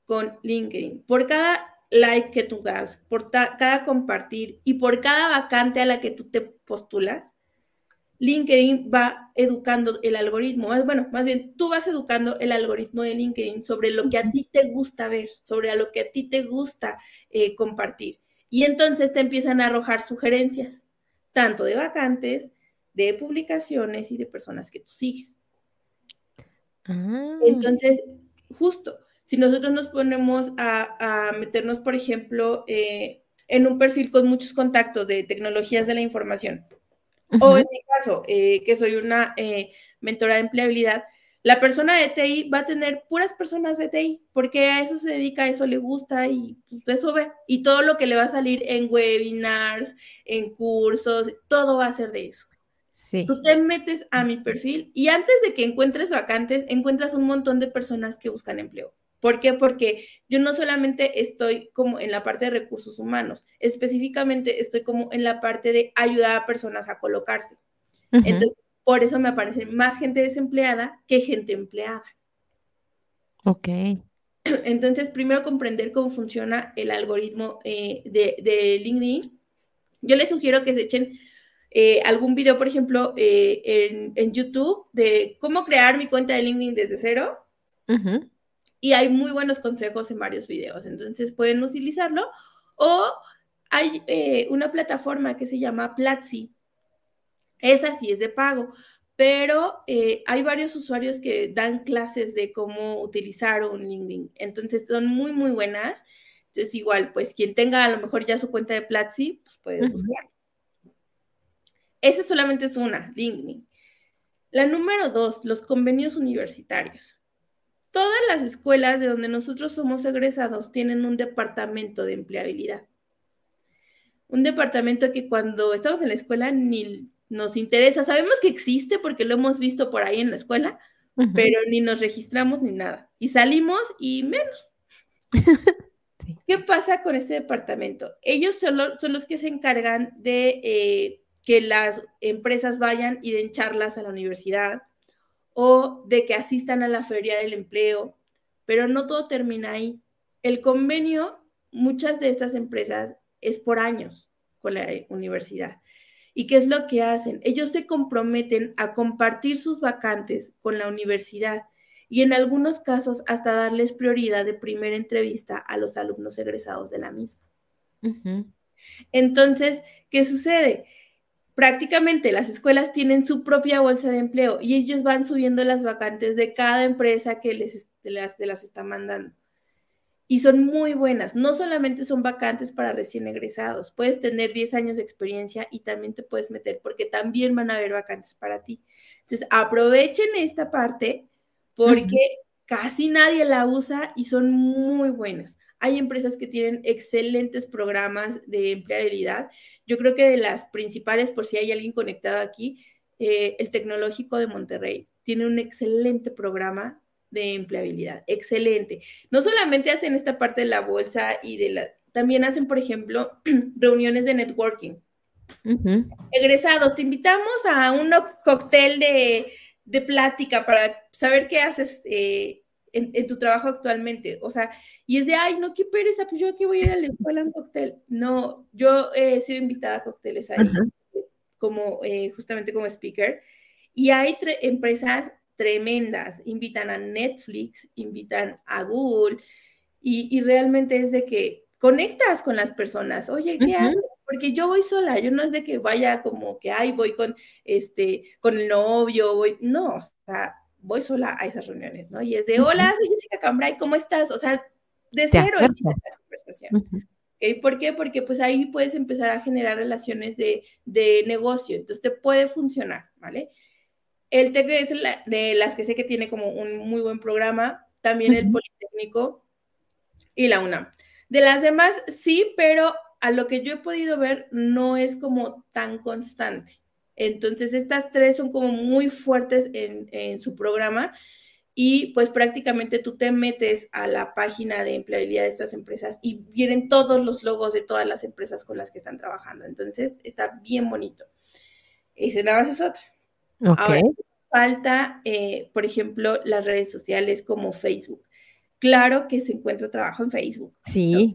con LinkedIn. Por cada like que tú das, por cada compartir y por cada vacante a la que tú te postulas, LinkedIn va educando el algoritmo, bueno, más bien tú vas educando el algoritmo de LinkedIn sobre lo que a ti te gusta ver, sobre lo que a ti te gusta eh, compartir. Y entonces te empiezan a arrojar sugerencias, tanto de vacantes, de publicaciones y de personas que tú sigues. Ah. Entonces, justo, si nosotros nos ponemos a, meternos, por ejemplo, eh, en un perfil con muchos contactos de tecnologías de la información, o en mi caso, eh, que soy una eh, mentora de empleabilidad, la persona de TI va a tener puras personas de TI, porque a eso se dedica, a eso le gusta y pues, eso ve. Y todo lo que le va a salir en webinars, en cursos, todo va a ser de eso. Tú te metes a mi perfil y antes de que encuentres vacantes, encuentras un montón de personas que buscan empleo. ¿Por qué? Porque yo no solamente estoy como en la parte de recursos humanos, específicamente estoy como en la parte de ayudar a personas a colocarse. Entonces, por eso me aparece más gente desempleada que gente empleada. Ok. Entonces, primero comprender cómo funciona el algoritmo eh, de, de LinkedIn. Yo les sugiero que se echen eh, algún video, por ejemplo, eh, en, YouTube de cómo crear mi cuenta de LinkedIn desde cero. Y hay muy buenos consejos en varios videos, entonces pueden utilizarlo. O hay eh, una plataforma que se llama Platzi. Esa sí es de pago, pero eh, hay varios usuarios que dan clases de cómo utilizar un LinkedIn. Entonces son muy, muy buenas. Entonces igual, pues quien tenga a lo mejor ya su cuenta de Platzi, pues puede buscar. Esa solamente es una, LinkedIn. La número dos, los convenios universitarios. Todas las escuelas de donde nosotros somos egresados tienen un departamento de empleabilidad. Un departamento que cuando estamos en la escuela ni nos interesa. Sabemos que existe porque lo hemos visto por ahí en la escuela, pero ni nos registramos ni nada. Y salimos y menos. ¿Qué pasa con este departamento? Ellos son, los que se encargan de eh, que las empresas vayan y den charlas a la universidad o de que asistan a la feria del empleo, pero no todo termina ahí. El convenio, muchas de estas empresas es por años con la universidad. ¿Y qué es lo que hacen? Ellos se comprometen a compartir sus vacantes con la universidad y en algunos casos hasta darles prioridad de primera entrevista a los alumnos egresados de la misma. Entonces, ¿qué sucede? Prácticamente las escuelas tienen su propia bolsa de empleo y ellos van subiendo las vacantes de cada empresa que les, las, las está mandando y son muy buenas. No solamente son vacantes para recién egresados, puedes tener 10 años de experiencia y también te puedes meter porque también van a haber vacantes para ti. Entonces, aprovechen esta parte porque casi nadie la usa y son muy buenas. Hay empresas que tienen excelentes programas de empleabilidad. Yo creo que de las principales, por si hay alguien conectado aquí, eh, el Tecnológico de Monterrey tiene un excelente programa de empleabilidad. Excelente. No solamente hacen esta parte de la bolsa y de la, también hacen, por ejemplo, reuniones de networking. Egresados, te invitamos a un cóctel de, de, plática para saber qué haces eh, en, tu trabajo actualmente. O sea, y es de, ay, no, qué pereza, pues yo aquí voy a ir a la escuela a un cóctel. No, yo he sido invitada a cócteles ahí, como eh, justamente como speaker. Y hay empresas tremendas. Invitan a Netflix, invitan a Google y, realmente es de que conectas con las personas. Oye, ¿qué haces? Porque yo voy sola, yo no es de que vaya como que, ay, voy con, este, con el novio, voy, no, o sea, voy sola a esas reuniones, ¿no? Y es de, hola, soy Jessica Cambrai, ¿cómo estás? O sea, de cero empieza la conversación. ¿Por qué? Porque pues ahí puedes empezar a generar relaciones de, de negocio, entonces te puede funcionar, ¿vale? El TEC es de las que sé que tiene como un muy buen programa, también el Politécnico y la UNAM. De las demás, sí, pero a lo que yo he podido ver, no es como tan constante. Entonces, estas tres son como muy fuertes en, su programa y pues prácticamente tú te metes a la página de empleabilidad de estas empresas y vienen todos los logos de todas las empresas con las que están trabajando. Entonces, está bien bonito. Ese nada más es otra. Ahora, falta, eh, por ejemplo, las redes sociales como Facebook. Claro que se encuentra trabajo en Facebook. Sí.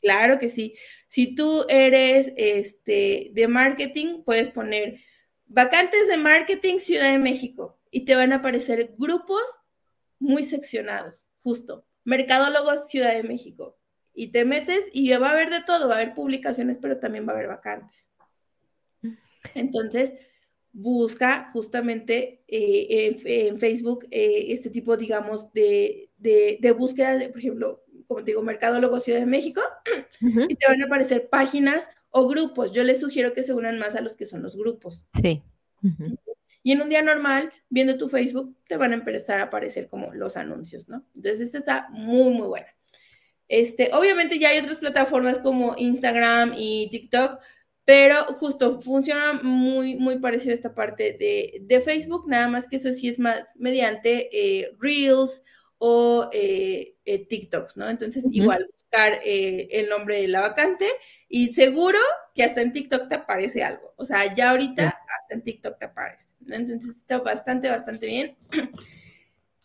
Claro que sí. Si tú eres este, de marketing, puedes poner vacantes de marketing Ciudad de México y te van a aparecer grupos muy seccionados, justo. Mercadólogos Ciudad de México. Y te metes y va a haber de todo, va a haber publicaciones, pero también va a haber vacantes. Entonces, busca justamente eh, en, Facebook eh, este tipo, digamos, de, de, búsqueda, de, por ejemplo, como te digo, Mercadólogo Ciudad de México, y te van a aparecer páginas o grupos. Yo les sugiero que se unan más a los que son los grupos. Sí. Y en un día normal, viendo tu Facebook, te van a empezar a aparecer como los anuncios, ¿no? Entonces, esta está muy, muy buena. Este, obviamente ya hay otras plataformas como Instagram y TikTok, pero justo funciona muy, muy parecido a esta parte de, Facebook, nada más que eso sí es más mediante eh, Reels o eh, eh, TikToks, ¿no? Entonces, igual buscar el nombre de la vacante y seguro que hasta en TikTok te aparece algo. O sea, ya ahorita hasta en TikTok te aparece. Entonces, está bastante, bastante bien.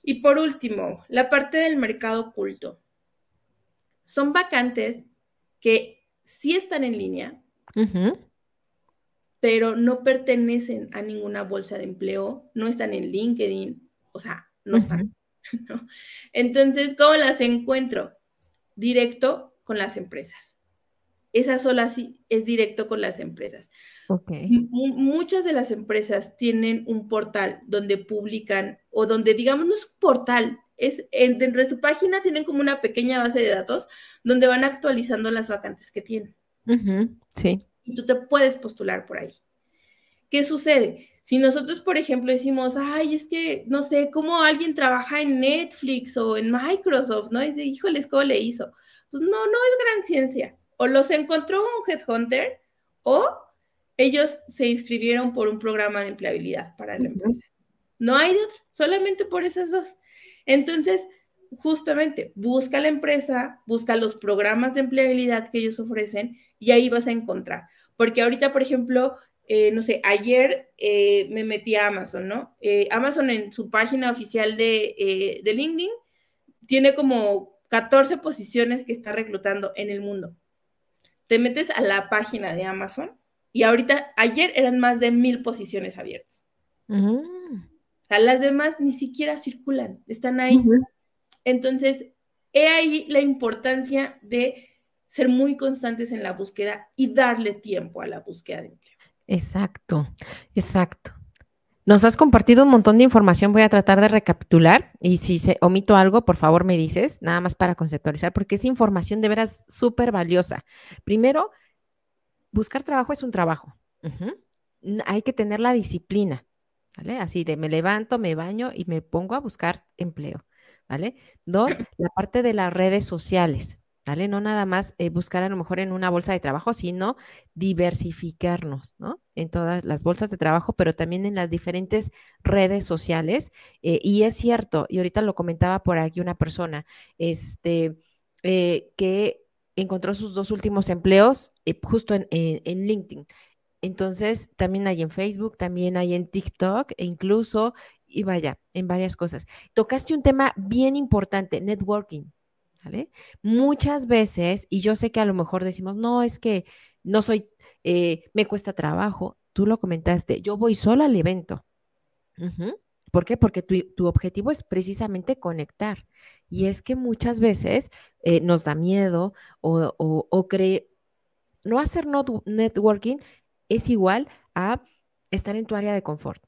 Y por último, la parte del mercado oculto. Son vacantes que sí están en línea, pero no pertenecen a ninguna bolsa de empleo, no están en LinkedIn, o sea, no están. Entonces, ¿cómo las encuentro? Directo con las empresas. esa sola sí es directo con las empresas. Muchas de las empresas tienen un portal donde publican o donde digamos no es un portal, es dentro de su página tienen como una pequeña base de datos donde van actualizando las vacantes que tienen. sí. Y tú te puedes postular por ahí. ¿Qué sucede? Si nosotros, por ejemplo, decimos, ay, es que no sé cómo alguien trabaja en Netflix o en Microsoft, ¿no? Y dice, híjoles, ¿cómo le hizo? Pues no, no es gran ciencia. O los encontró un headhunter o ellos se inscribieron por un programa de empleabilidad para la empresa. No hay de otro, solamente por esas dos. Entonces, justamente, busca la empresa, busca los programas de empleabilidad que ellos ofrecen y ahí vas a encontrar. Porque ahorita, por ejemplo, eh, no sé, ayer eh, me metí a Amazon, ¿no? Eh, Amazon en su página oficial de, de LinkedIn tiene como 14 posiciones que está reclutando en el mundo. Te metes a la página de Amazon y ahorita, ayer eran más de mil posiciones abiertas. O sea, las demás ni siquiera circulan, están ahí. Entonces, he ahí la importancia de ser muy constantes en la búsqueda y darle tiempo a la búsqueda de empleo. Exacto, exacto. Nos has compartido un montón de información, voy a tratar de recapitular y si se omito algo, por favor me dices, nada más para conceptualizar, porque es información de veras súper valiosa. Primero, buscar trabajo es un trabajo. Hay que tener la disciplina, ¿vale? Así de me levanto, me baño y me pongo a buscar empleo, ¿vale? Dos, la parte de las redes sociales, No nada más eh, buscar a lo mejor en una bolsa de trabajo, sino diversificarnos, ¿no? En todas las bolsas de trabajo, pero también en las diferentes redes sociales. Eh, y es cierto, y ahorita lo comentaba por aquí una persona, este, eh, que encontró sus dos últimos empleos justo en, LinkedIn. Entonces, también hay en Facebook, también hay en TikTok e incluso, y vaya, en varias cosas. Tocaste un tema bien importante, networking, Muchas veces, y yo sé que a lo mejor decimos, no, es que no soy, eh, me cuesta trabajo, tú lo comentaste, yo voy sola al evento. ¿Por qué? Porque tu, objetivo es precisamente conectar. Y es que muchas veces eh, nos da miedo o, o, cree, no hacer networking es igual a estar en tu área de confort.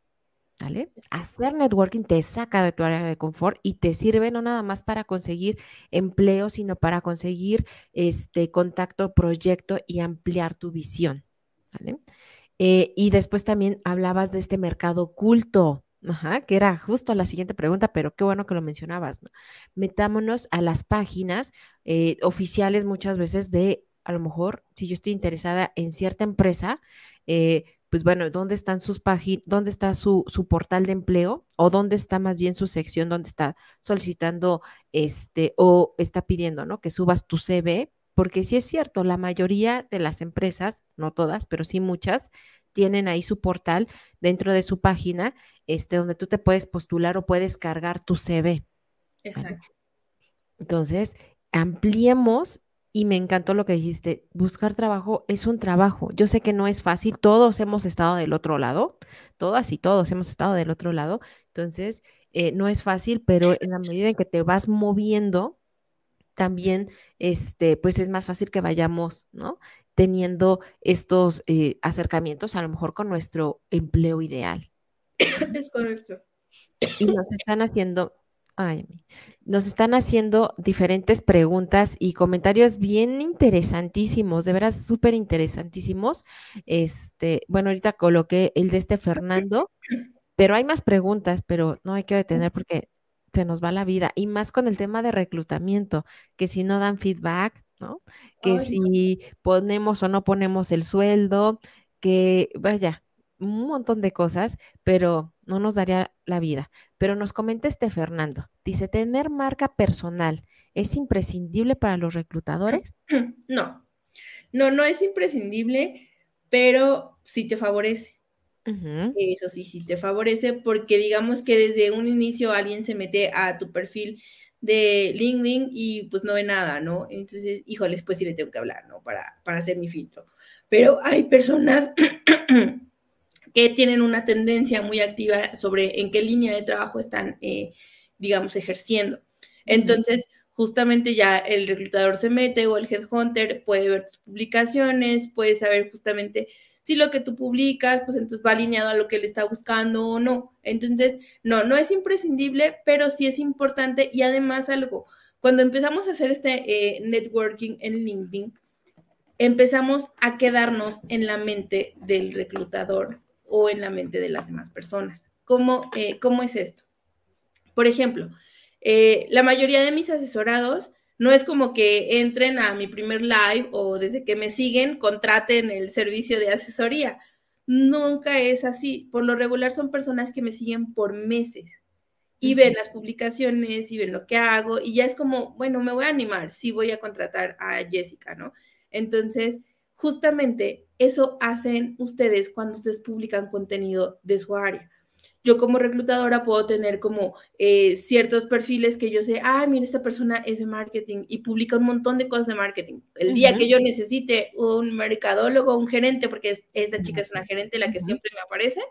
¿Vale? Hacer networking te saca de tu área de confort y te sirve no nada más para conseguir empleo, sino para conseguir este contacto, proyecto y ampliar tu visión. Eh, y después también hablabas de este mercado oculto, que era justo la siguiente pregunta, pero qué bueno que lo mencionabas, ¿no? Metámonos a las páginas eh, oficiales muchas veces de, a lo mejor, si yo estoy interesada en cierta empresa, eh, pues bueno, ¿dónde están sus páginas, dónde está su, su, portal de empleo o dónde está más bien su sección donde está solicitando este o está pidiendo, ¿no? Que subas tu CV, porque sí es cierto, la mayoría de las empresas, no todas, pero sí muchas, tienen ahí su portal dentro de su página, este, donde tú te puedes postular o puedes cargar tu CV. Exacto. Entonces, ampliemos y me encantó lo que dijiste, buscar trabajo es un trabajo. Yo sé que no es fácil, todos hemos estado del otro lado, todas y todos hemos estado del otro lado, entonces eh, no es fácil, pero en la medida en que te vas moviendo, también, este, pues es más fácil que vayamos, ¿no? teniendo estos eh, acercamientos a lo mejor con nuestro empleo ideal. Es correcto. Y nos están haciendo, ay, nos están haciendo diferentes preguntas y comentarios bien interesantísimos, de veras súper interesantísimos. Este, bueno, ahorita coloqué el de este Fernando, pero hay más preguntas, pero no hay que detener porque se nos va la vida. Y más con el tema de reclutamiento, que si no dan feedback, ¿no? Que si ponemos o no ponemos el sueldo, que vaya, un montón de cosas, pero no nos daría la vida. Pero nos comenta este Fernando, dice, ¿tener marca personal es imprescindible para los reclutadores? No, no, no es imprescindible, pero sí te favorece. Eso sí, sí te favorece porque digamos que desde un inicio alguien se mete a tu perfil de LinkedIn y pues no ve nada, ¿no? Entonces, híjoles, pues sí le tengo que hablar, ¿no? Para, para hacer mi filtro. Pero hay personas que tienen una tendencia muy activa sobre en qué línea de trabajo están, eh, digamos, ejerciendo. Entonces, justamente ya el reclutador se mete o el headhunter puede ver tus publicaciones, puede saber justamente si lo que tú publicas, pues entonces va alineado a lo que él está buscando o no. Entonces, no, no es imprescindible, pero sí es importante y además algo, cuando empezamos a hacer este eh, networking en LinkedIn, empezamos a quedarnos en la mente del reclutador o en la mente de las demás personas. ¿Cómo, eh, ¿cómo es esto? Por ejemplo, eh, la mayoría de mis asesorados no es como que entren a mi primer live o desde que me siguen contraten el servicio de asesoría. Nunca es así. Por lo regular son personas que me siguen por meses y ven las publicaciones y ven lo que hago y ya es como, bueno, me voy a animar, sí voy a contratar a Jessica, ¿no? Entonces, justamente eso hacen ustedes cuando ustedes publican contenido de su área yo como reclutadora puedo tener como eh, ciertos perfiles que yo sé, ah, mira, esta persona es de marketing y publica un montón de cosas de marketing. El día que yo necesite un mercadólogo, un gerente, porque esta chica es una gerente, la que siempre me aparece,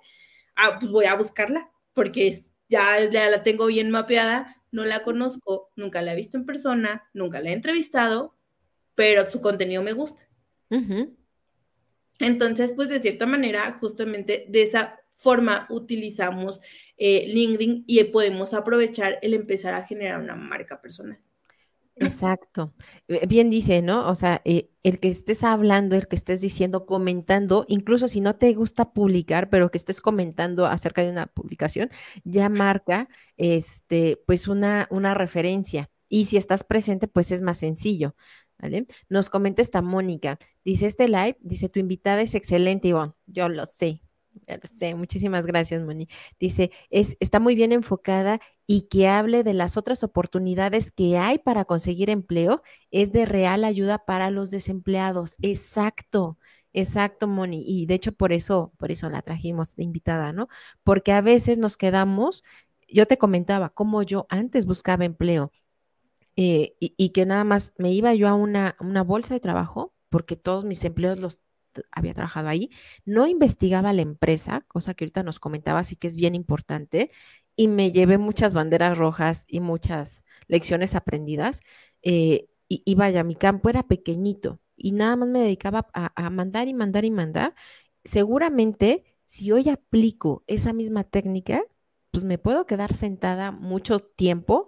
ah, pues voy a buscarla, porque ya, la tengo bien mapeada, no la conozco, nunca la he visto en persona, nunca la he entrevistado, pero su contenido me gusta. Entonces, pues de cierta manera, justamente de esa forma utilizamos eh, LinkedIn y podemos aprovechar el empezar a generar una marca personal. Exacto. Eh, bien dice, ¿no? O sea, eh, el que estés hablando, el que estés diciendo, comentando, incluso si no te gusta publicar, pero que estés comentando acerca de una publicación, ya marca, este, pues una, una referencia. Y si estás presente, pues es más sencillo. Nos comenta esta Mónica, dice este live, dice tu invitada es excelente, Ivonne, yo lo sé, ya lo sé, muchísimas gracias, Moni. Dice, es, está muy bien enfocada y que hable de las otras oportunidades que hay para conseguir empleo es de real ayuda para los desempleados. Exacto. Exacto, Moni. Y de hecho, por eso, por eso la trajimos de invitada, ¿no? Porque a veces nos quedamos, yo te comentaba cómo yo antes buscaba empleo eh, y, que nada más me iba yo a una, una bolsa de trabajo, porque todos mis empleos los había trabajado ahí, no investigaba la empresa, cosa que ahorita nos comentaba, así que es bien importante, y me llevé muchas banderas rojas y muchas lecciones aprendidas. Eh, y, vaya, mi campo era pequeñito y nada más me dedicaba a, mandar y mandar y mandar. Seguramente, si hoy aplico esa misma técnica, pues me puedo quedar sentada mucho tiempo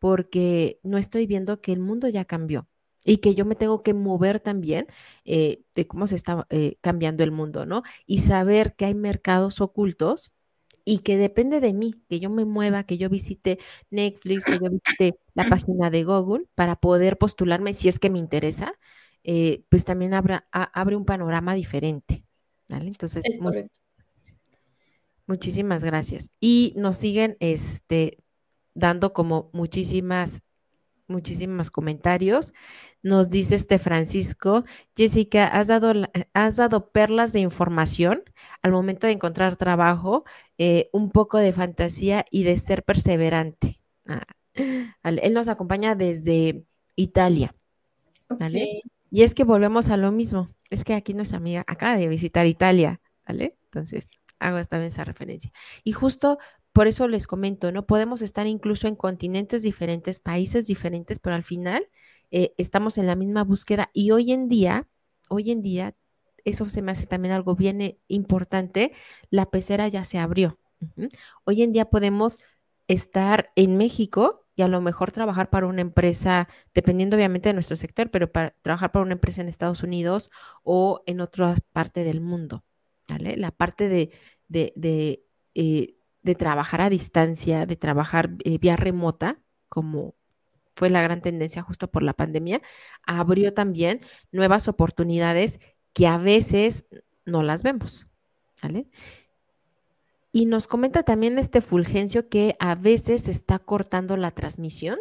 porque no estoy viendo que el mundo ya cambió y que yo me tengo que mover también eh, de cómo se está eh, cambiando el mundo, ¿no? Y saber que hay mercados ocultos y que depende de mí, que yo me mueva, que yo visite Netflix, que yo visite la página de Google para poder postularme si es que me interesa, eh, pues también abre un panorama diferente, ¿vale? Entonces, muchísimas gracias. Y nos siguen este, dando como muchísimas muchísimos comentarios. Nos dice este Francisco, Jessica, has dado, has dado perlas de información al momento de encontrar trabajo, eh, un poco de fantasía y de ser perseverante. Ah, él nos acompaña desde Italia. ¿vale? Y es que volvemos a lo mismo. Es que aquí nuestra amiga acaba de visitar Italia, ¿vale? Entonces, hago también esa referencia. Y justo por eso les comento, ¿no? Podemos estar incluso en continentes diferentes, países diferentes, pero al final eh, estamos en la misma búsqueda y hoy en día, hoy en día, eso se me hace también algo bien importante, la pecera ya se abrió. Hoy en día podemos estar en México y a lo mejor trabajar para una empresa, dependiendo obviamente de nuestro sector, pero para trabajar para una empresa en Estados Unidos o en otra parte del mundo, ¿vale? La parte de, de, eh, de trabajar a distancia, de trabajar eh, vía remota, como fue la gran tendencia justo por la pandemia, abrió también nuevas oportunidades que a veces no las vemos. Y nos comenta también este Fulgencio que a veces está cortando la transmisión.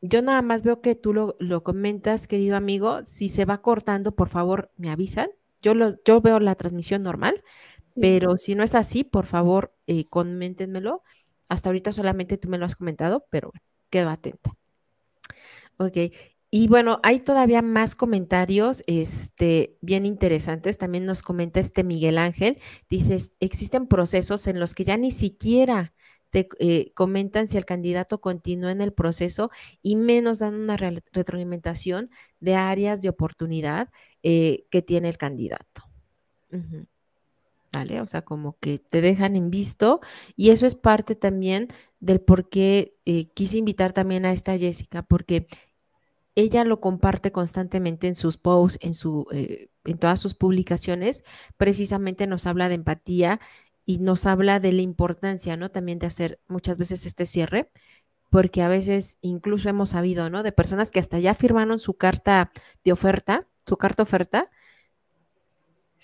Yo nada más veo que tú lo, lo comentas, querido amigo. Si se va cortando, por favor, me avisan. Yo, lo, yo veo la transmisión normal, pero si no es así, por favor, eh, coméntenmelo. Hasta ahorita solamente tú me lo has comentado, pero quedo atenta. Ok. Y bueno, hay todavía más comentarios este, bien interesantes. También nos comenta este Miguel Ángel. Dice, existen procesos en los que ya ni siquiera te eh, comentan si el candidato continúa en el proceso y menos dan una retroalimentación de áreas de oportunidad eh, que tiene el candidato. ¿Vale? O sea, como que te dejan en visto y eso es parte también del por qué eh, quise invitar también a esta Jessica, porque ella lo comparte constantemente en sus posts, en, su, eh, en todas sus publicaciones, precisamente nos habla de empatía y nos habla de la importancia, ¿no? También de hacer muchas veces este cierre, porque a veces incluso hemos sabido, ¿no? De personas que hasta ya firmaron su carta de oferta, su carta oferta,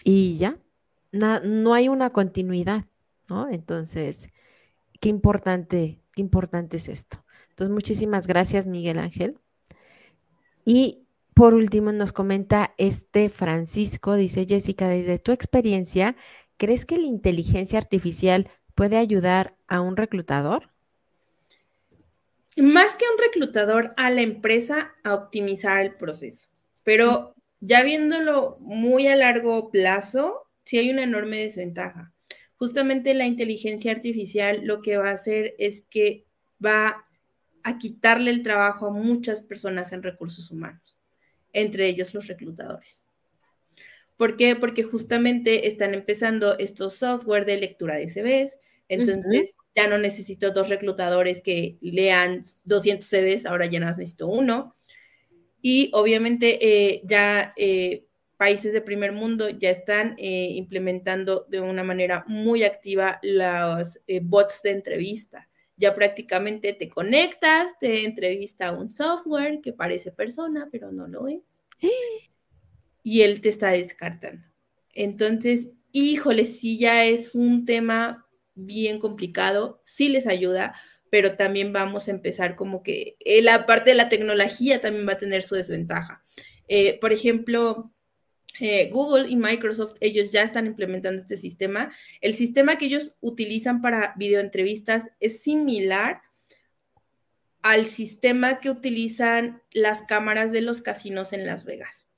y ya, no hay una continuidad, ¿no? Entonces, qué importante, qué importante es esto. Entonces, muchísimas gracias, Miguel Ángel. Y por último nos comenta este Francisco, dice Jessica, desde tu experiencia, ¿crees que la inteligencia artificial puede ayudar a un reclutador? Más que a un reclutador, a la empresa a optimizar el proceso. Pero ya viéndolo muy a largo plazo, sí hay una enorme desventaja. Justamente la inteligencia artificial lo que va a hacer es que va a quitarle el trabajo a muchas personas en recursos humanos, entre ellos los reclutadores. ¿Por qué? Porque justamente están empezando estos software de lectura de CVs, entonces ya no necesito dos reclutadores que lean 200 CVs, ahora ya no necesito uno. Y obviamente eh, ya eh, países de primer mundo ya están eh, implementando de una manera muy activa los bots de entrevista ya prácticamente te conectas, te entrevista a un software que parece persona, pero no lo es. Y él te está descartando. Entonces, híjole, sí ya es un tema bien complicado, sí les ayuda, pero también vamos a empezar como que eh, la parte de la tecnología también va a tener su desventaja. Eh, por ejemplo, eh, Google y Microsoft, ellos ya están implementando este sistema. El sistema que ellos utilizan para videoentrevistas es similar al sistema que utilizan las cámaras de los casinos en Las Vegas.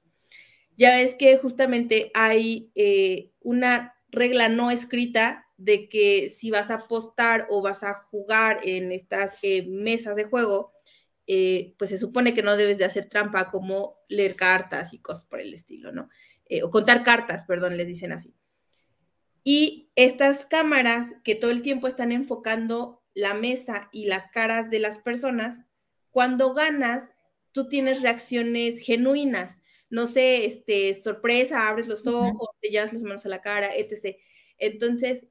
Ya ves que justamente hay eh, una regla no escrita de que si vas a apostar o vas a jugar en estas eh, mesas de juego, pues se supone que no debes de hacer trampa como leer cartas y cosas por el estilo, ¿no? Eh, o contar cartas, perdón, les dicen así. Y estas cámaras que todo el tiempo están enfocando la mesa y las caras de las personas, cuando ganas, tú tienes reacciones genuinas. No sé, este, sorpresa, abres los ojos, te llevas las manos a la cara, etc. Entonces,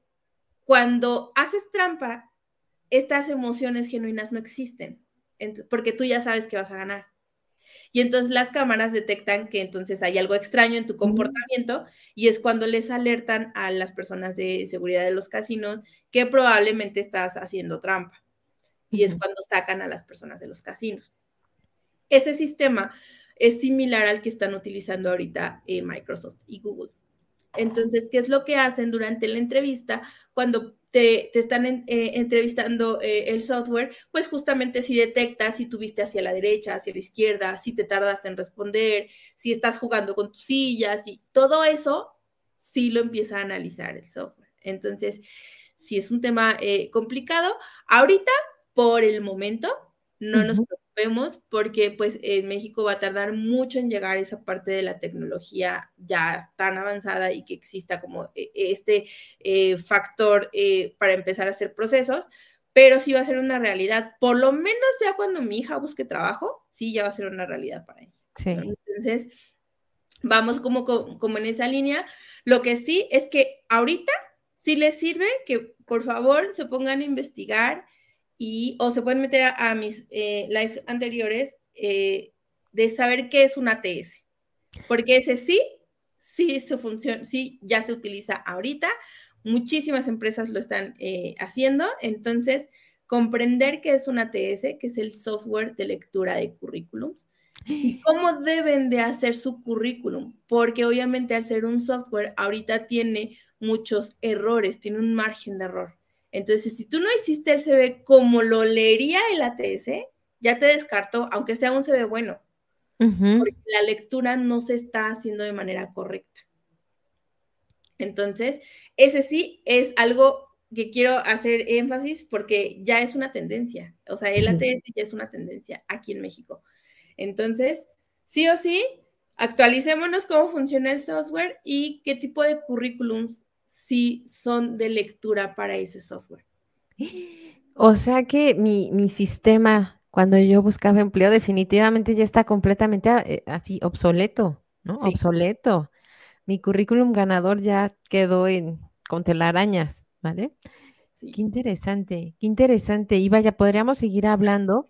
cuando haces trampa, estas emociones genuinas no existen, porque tú ya sabes que vas a ganar. Y entonces las cámaras detectan que entonces hay algo extraño en tu comportamiento y es cuando les alertan a las personas de seguridad de los casinos que probablemente estás haciendo trampa. Y es cuando sacan a las personas de los casinos. Ese sistema es similar al que están utilizando ahorita eh, Microsoft y Google. Entonces, ¿qué es lo que hacen durante la entrevista cuando te, están eh, entrevistando eh, el software? Pues justamente si detecta si tuviste hacia la derecha, hacia la izquierda, si te tardaste en responder, si estás jugando con tus sillas y todo eso, sí lo empieza a analizar el software. Entonces, si es un tema eh, complicado, ahorita, por el momento, no nos preocupemos porque pues en México va a tardar mucho en llegar a esa parte de la tecnología ya tan avanzada y que exista como eh, este eh, factor eh, para empezar a hacer procesos, pero sí va a ser una realidad, por lo menos ya cuando mi hija busque trabajo, sí ya va a ser una realidad para ella. Sí. Entonces, vamos como, como en esa línea. Lo que sí es que ahorita sí les sirve que por favor se pongan a investigar y o se pueden meter a, mis eh, lives anteriores eh, de saber qué es un ATS, porque ese sí, sí su función, sí ya se utiliza ahorita, muchísimas empresas lo están eh, haciendo, entonces comprender qué es un ATS, que es el software de lectura de currículums, y cómo deben de hacer su currículum, porque obviamente al ser un software ahorita tiene muchos errores, tiene un margen de error. Entonces, si tú no hiciste el CV como lo leería el ATS, ya te descartó, aunque sea un CV bueno, porque la lectura no se está haciendo de manera correcta. Entonces, ese sí es algo que quiero hacer énfasis porque ya es una tendencia, o sea, el ATS ya es una tendencia aquí en México. Entonces, sí o sí, actualicémonos cómo funciona el software y qué tipo de currículums sí son de lectura para ese software. O sea que mi, mi sistema, cuando yo buscaba empleo, definitivamente ya está completamente ah, eh, así obsoleto, ¿no? Obsoleto. Mi currículum ganador ya quedó en, con telarañas, ¿vale? Qué interesante, qué interesante. Y vaya, podríamos seguir hablando,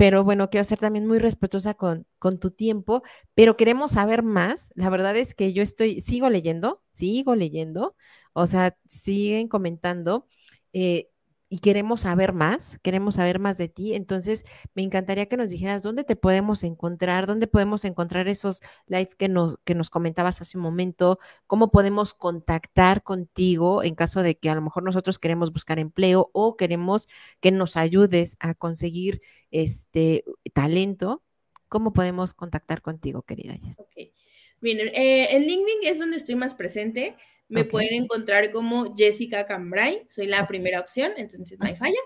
pero bueno, quiero ser también muy respetuosa con, con tu tiempo, pero queremos saber más. La verdad es que yo estoy, sigo leyendo, sigo leyendo, o sea, siguen comentando. Eh, y queremos saber más, queremos saber más de ti. Entonces, me encantaría que nos dijeras dónde te podemos encontrar, dónde podemos encontrar esos live que nos, que nos comentabas hace un momento, cómo podemos contactar contigo en caso de que a lo mejor nosotros queremos buscar empleo o queremos que nos ayudes a conseguir este talento. ¿Cómo podemos contactar contigo, querida Jess? Ok. Miren, eh, en LinkedIn es donde estoy más presente. Me pueden encontrar como Jessica Cambrai, soy la primera opción, entonces no hay falla.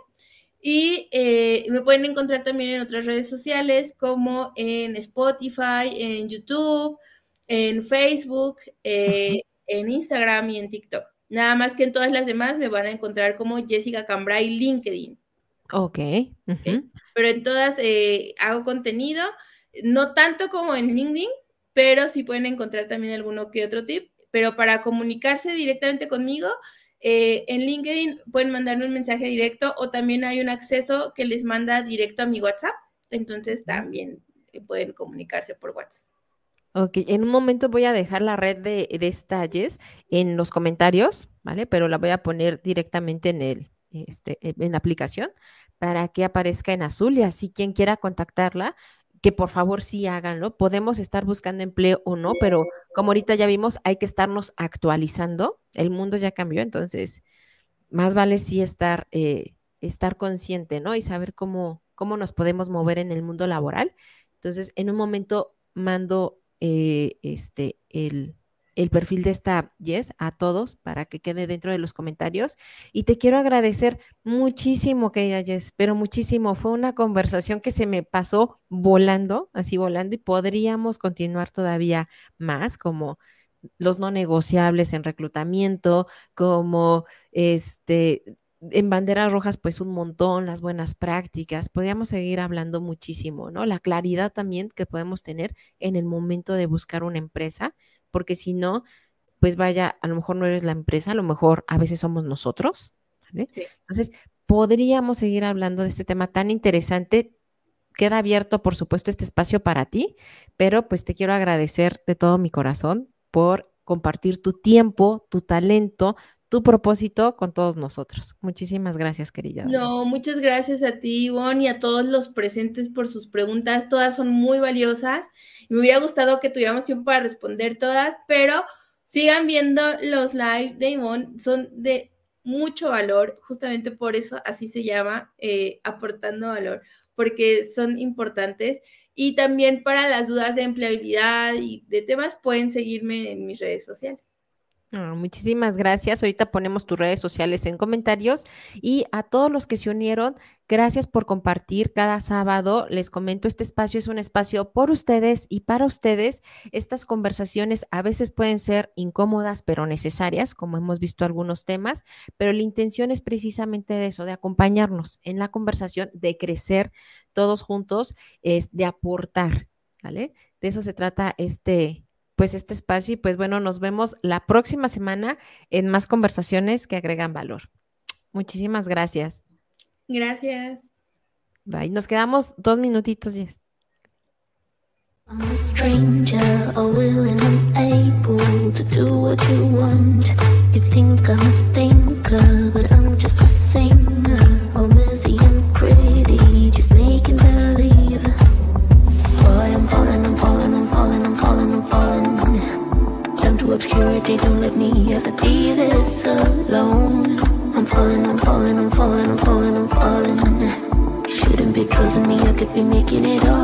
Y eh, me pueden encontrar también en otras redes sociales como en Spotify, en YouTube, en Facebook, eh, en Instagram y en TikTok. Nada más que en todas las demás me van a encontrar como Jessica Cambrai LinkedIn. Ok. Pero en todas eh, hago contenido, no tanto como en LinkedIn, pero sí pueden encontrar también alguno que otro tip pero para comunicarse directamente conmigo, eh, en LinkedIn pueden mandarme un mensaje directo o también hay un acceso que les manda directo a mi WhatsApp, entonces también pueden comunicarse por WhatsApp. Ok, en un momento voy a dejar la red de, de estalles en los comentarios, ¿vale? Pero la voy a poner directamente en el, este, en la aplicación para que aparezca en azul y así quien quiera contactarla que por favor sí háganlo. Podemos estar buscando empleo o no, pero como ahorita ya vimos, hay que estarnos actualizando. El mundo ya cambió, entonces más vale sí estar, eh, estar consciente, ¿no? Y saber cómo, cómo nos podemos mover en el mundo laboral. Entonces, en un momento mando eh, este, el, el perfil de esta Yes a todos para que quede dentro de los comentarios. Y te quiero agradecer muchísimo, querida Yes, pero muchísimo. Fue una conversación que se me pasó volando, así volando, y podríamos continuar todavía más, como los no negociables en reclutamiento, como este en banderas rojas, pues un montón, las buenas prácticas, podríamos seguir hablando muchísimo, ¿no? La claridad también que podemos tener en el momento de buscar una empresa porque si no, pues vaya, a lo mejor no eres la empresa, a lo mejor a veces somos nosotros. Entonces, podríamos seguir hablando de este tema tan interesante. Queda abierto, por supuesto, este espacio para ti, pero pues te quiero agradecer de todo mi corazón por compartir tu tiempo, tu talento, tu propósito con todos nosotros. Muchísimas gracias, querida. No, muchas gracias a ti, Ivonne, y a todos los presentes por sus preguntas. Todas son muy valiosas. Me hubiera gustado que tuviéramos tiempo para responder todas, pero sigan viendo los live de Ivonne. Son de mucho valor, justamente por eso así se llama, eh, aportando valor, porque son importantes. Y también para las dudas de empleabilidad y de temas, pueden seguirme en mis redes sociales. Ah, muchísimas gracias. Ahorita ponemos tus redes sociales en comentarios y a todos los que se unieron, gracias por compartir cada sábado. Les comento, este espacio es un espacio por ustedes y para ustedes. Estas conversaciones a veces pueden ser incómodas, pero necesarias, como hemos visto algunos temas, pero la intención es precisamente de eso, de acompañarnos en la conversación, de crecer todos juntos, es de aportar, ¿vale? De eso se trata este pues este espacio y pues bueno, nos vemos la próxima semana en más conversaciones que agregan valor. Muchísimas gracias. Gracias. Bye. Nos quedamos dos minutitos, Yes. I'm a stranger, unwilling and able to do what you want. You think I'm a thinker, but obscurity, don't let me ever be this alone. I'm falling, I'm falling, I'm falling, I'm falling, I'm falling. Shouldn't be trusting me, I could be making it all.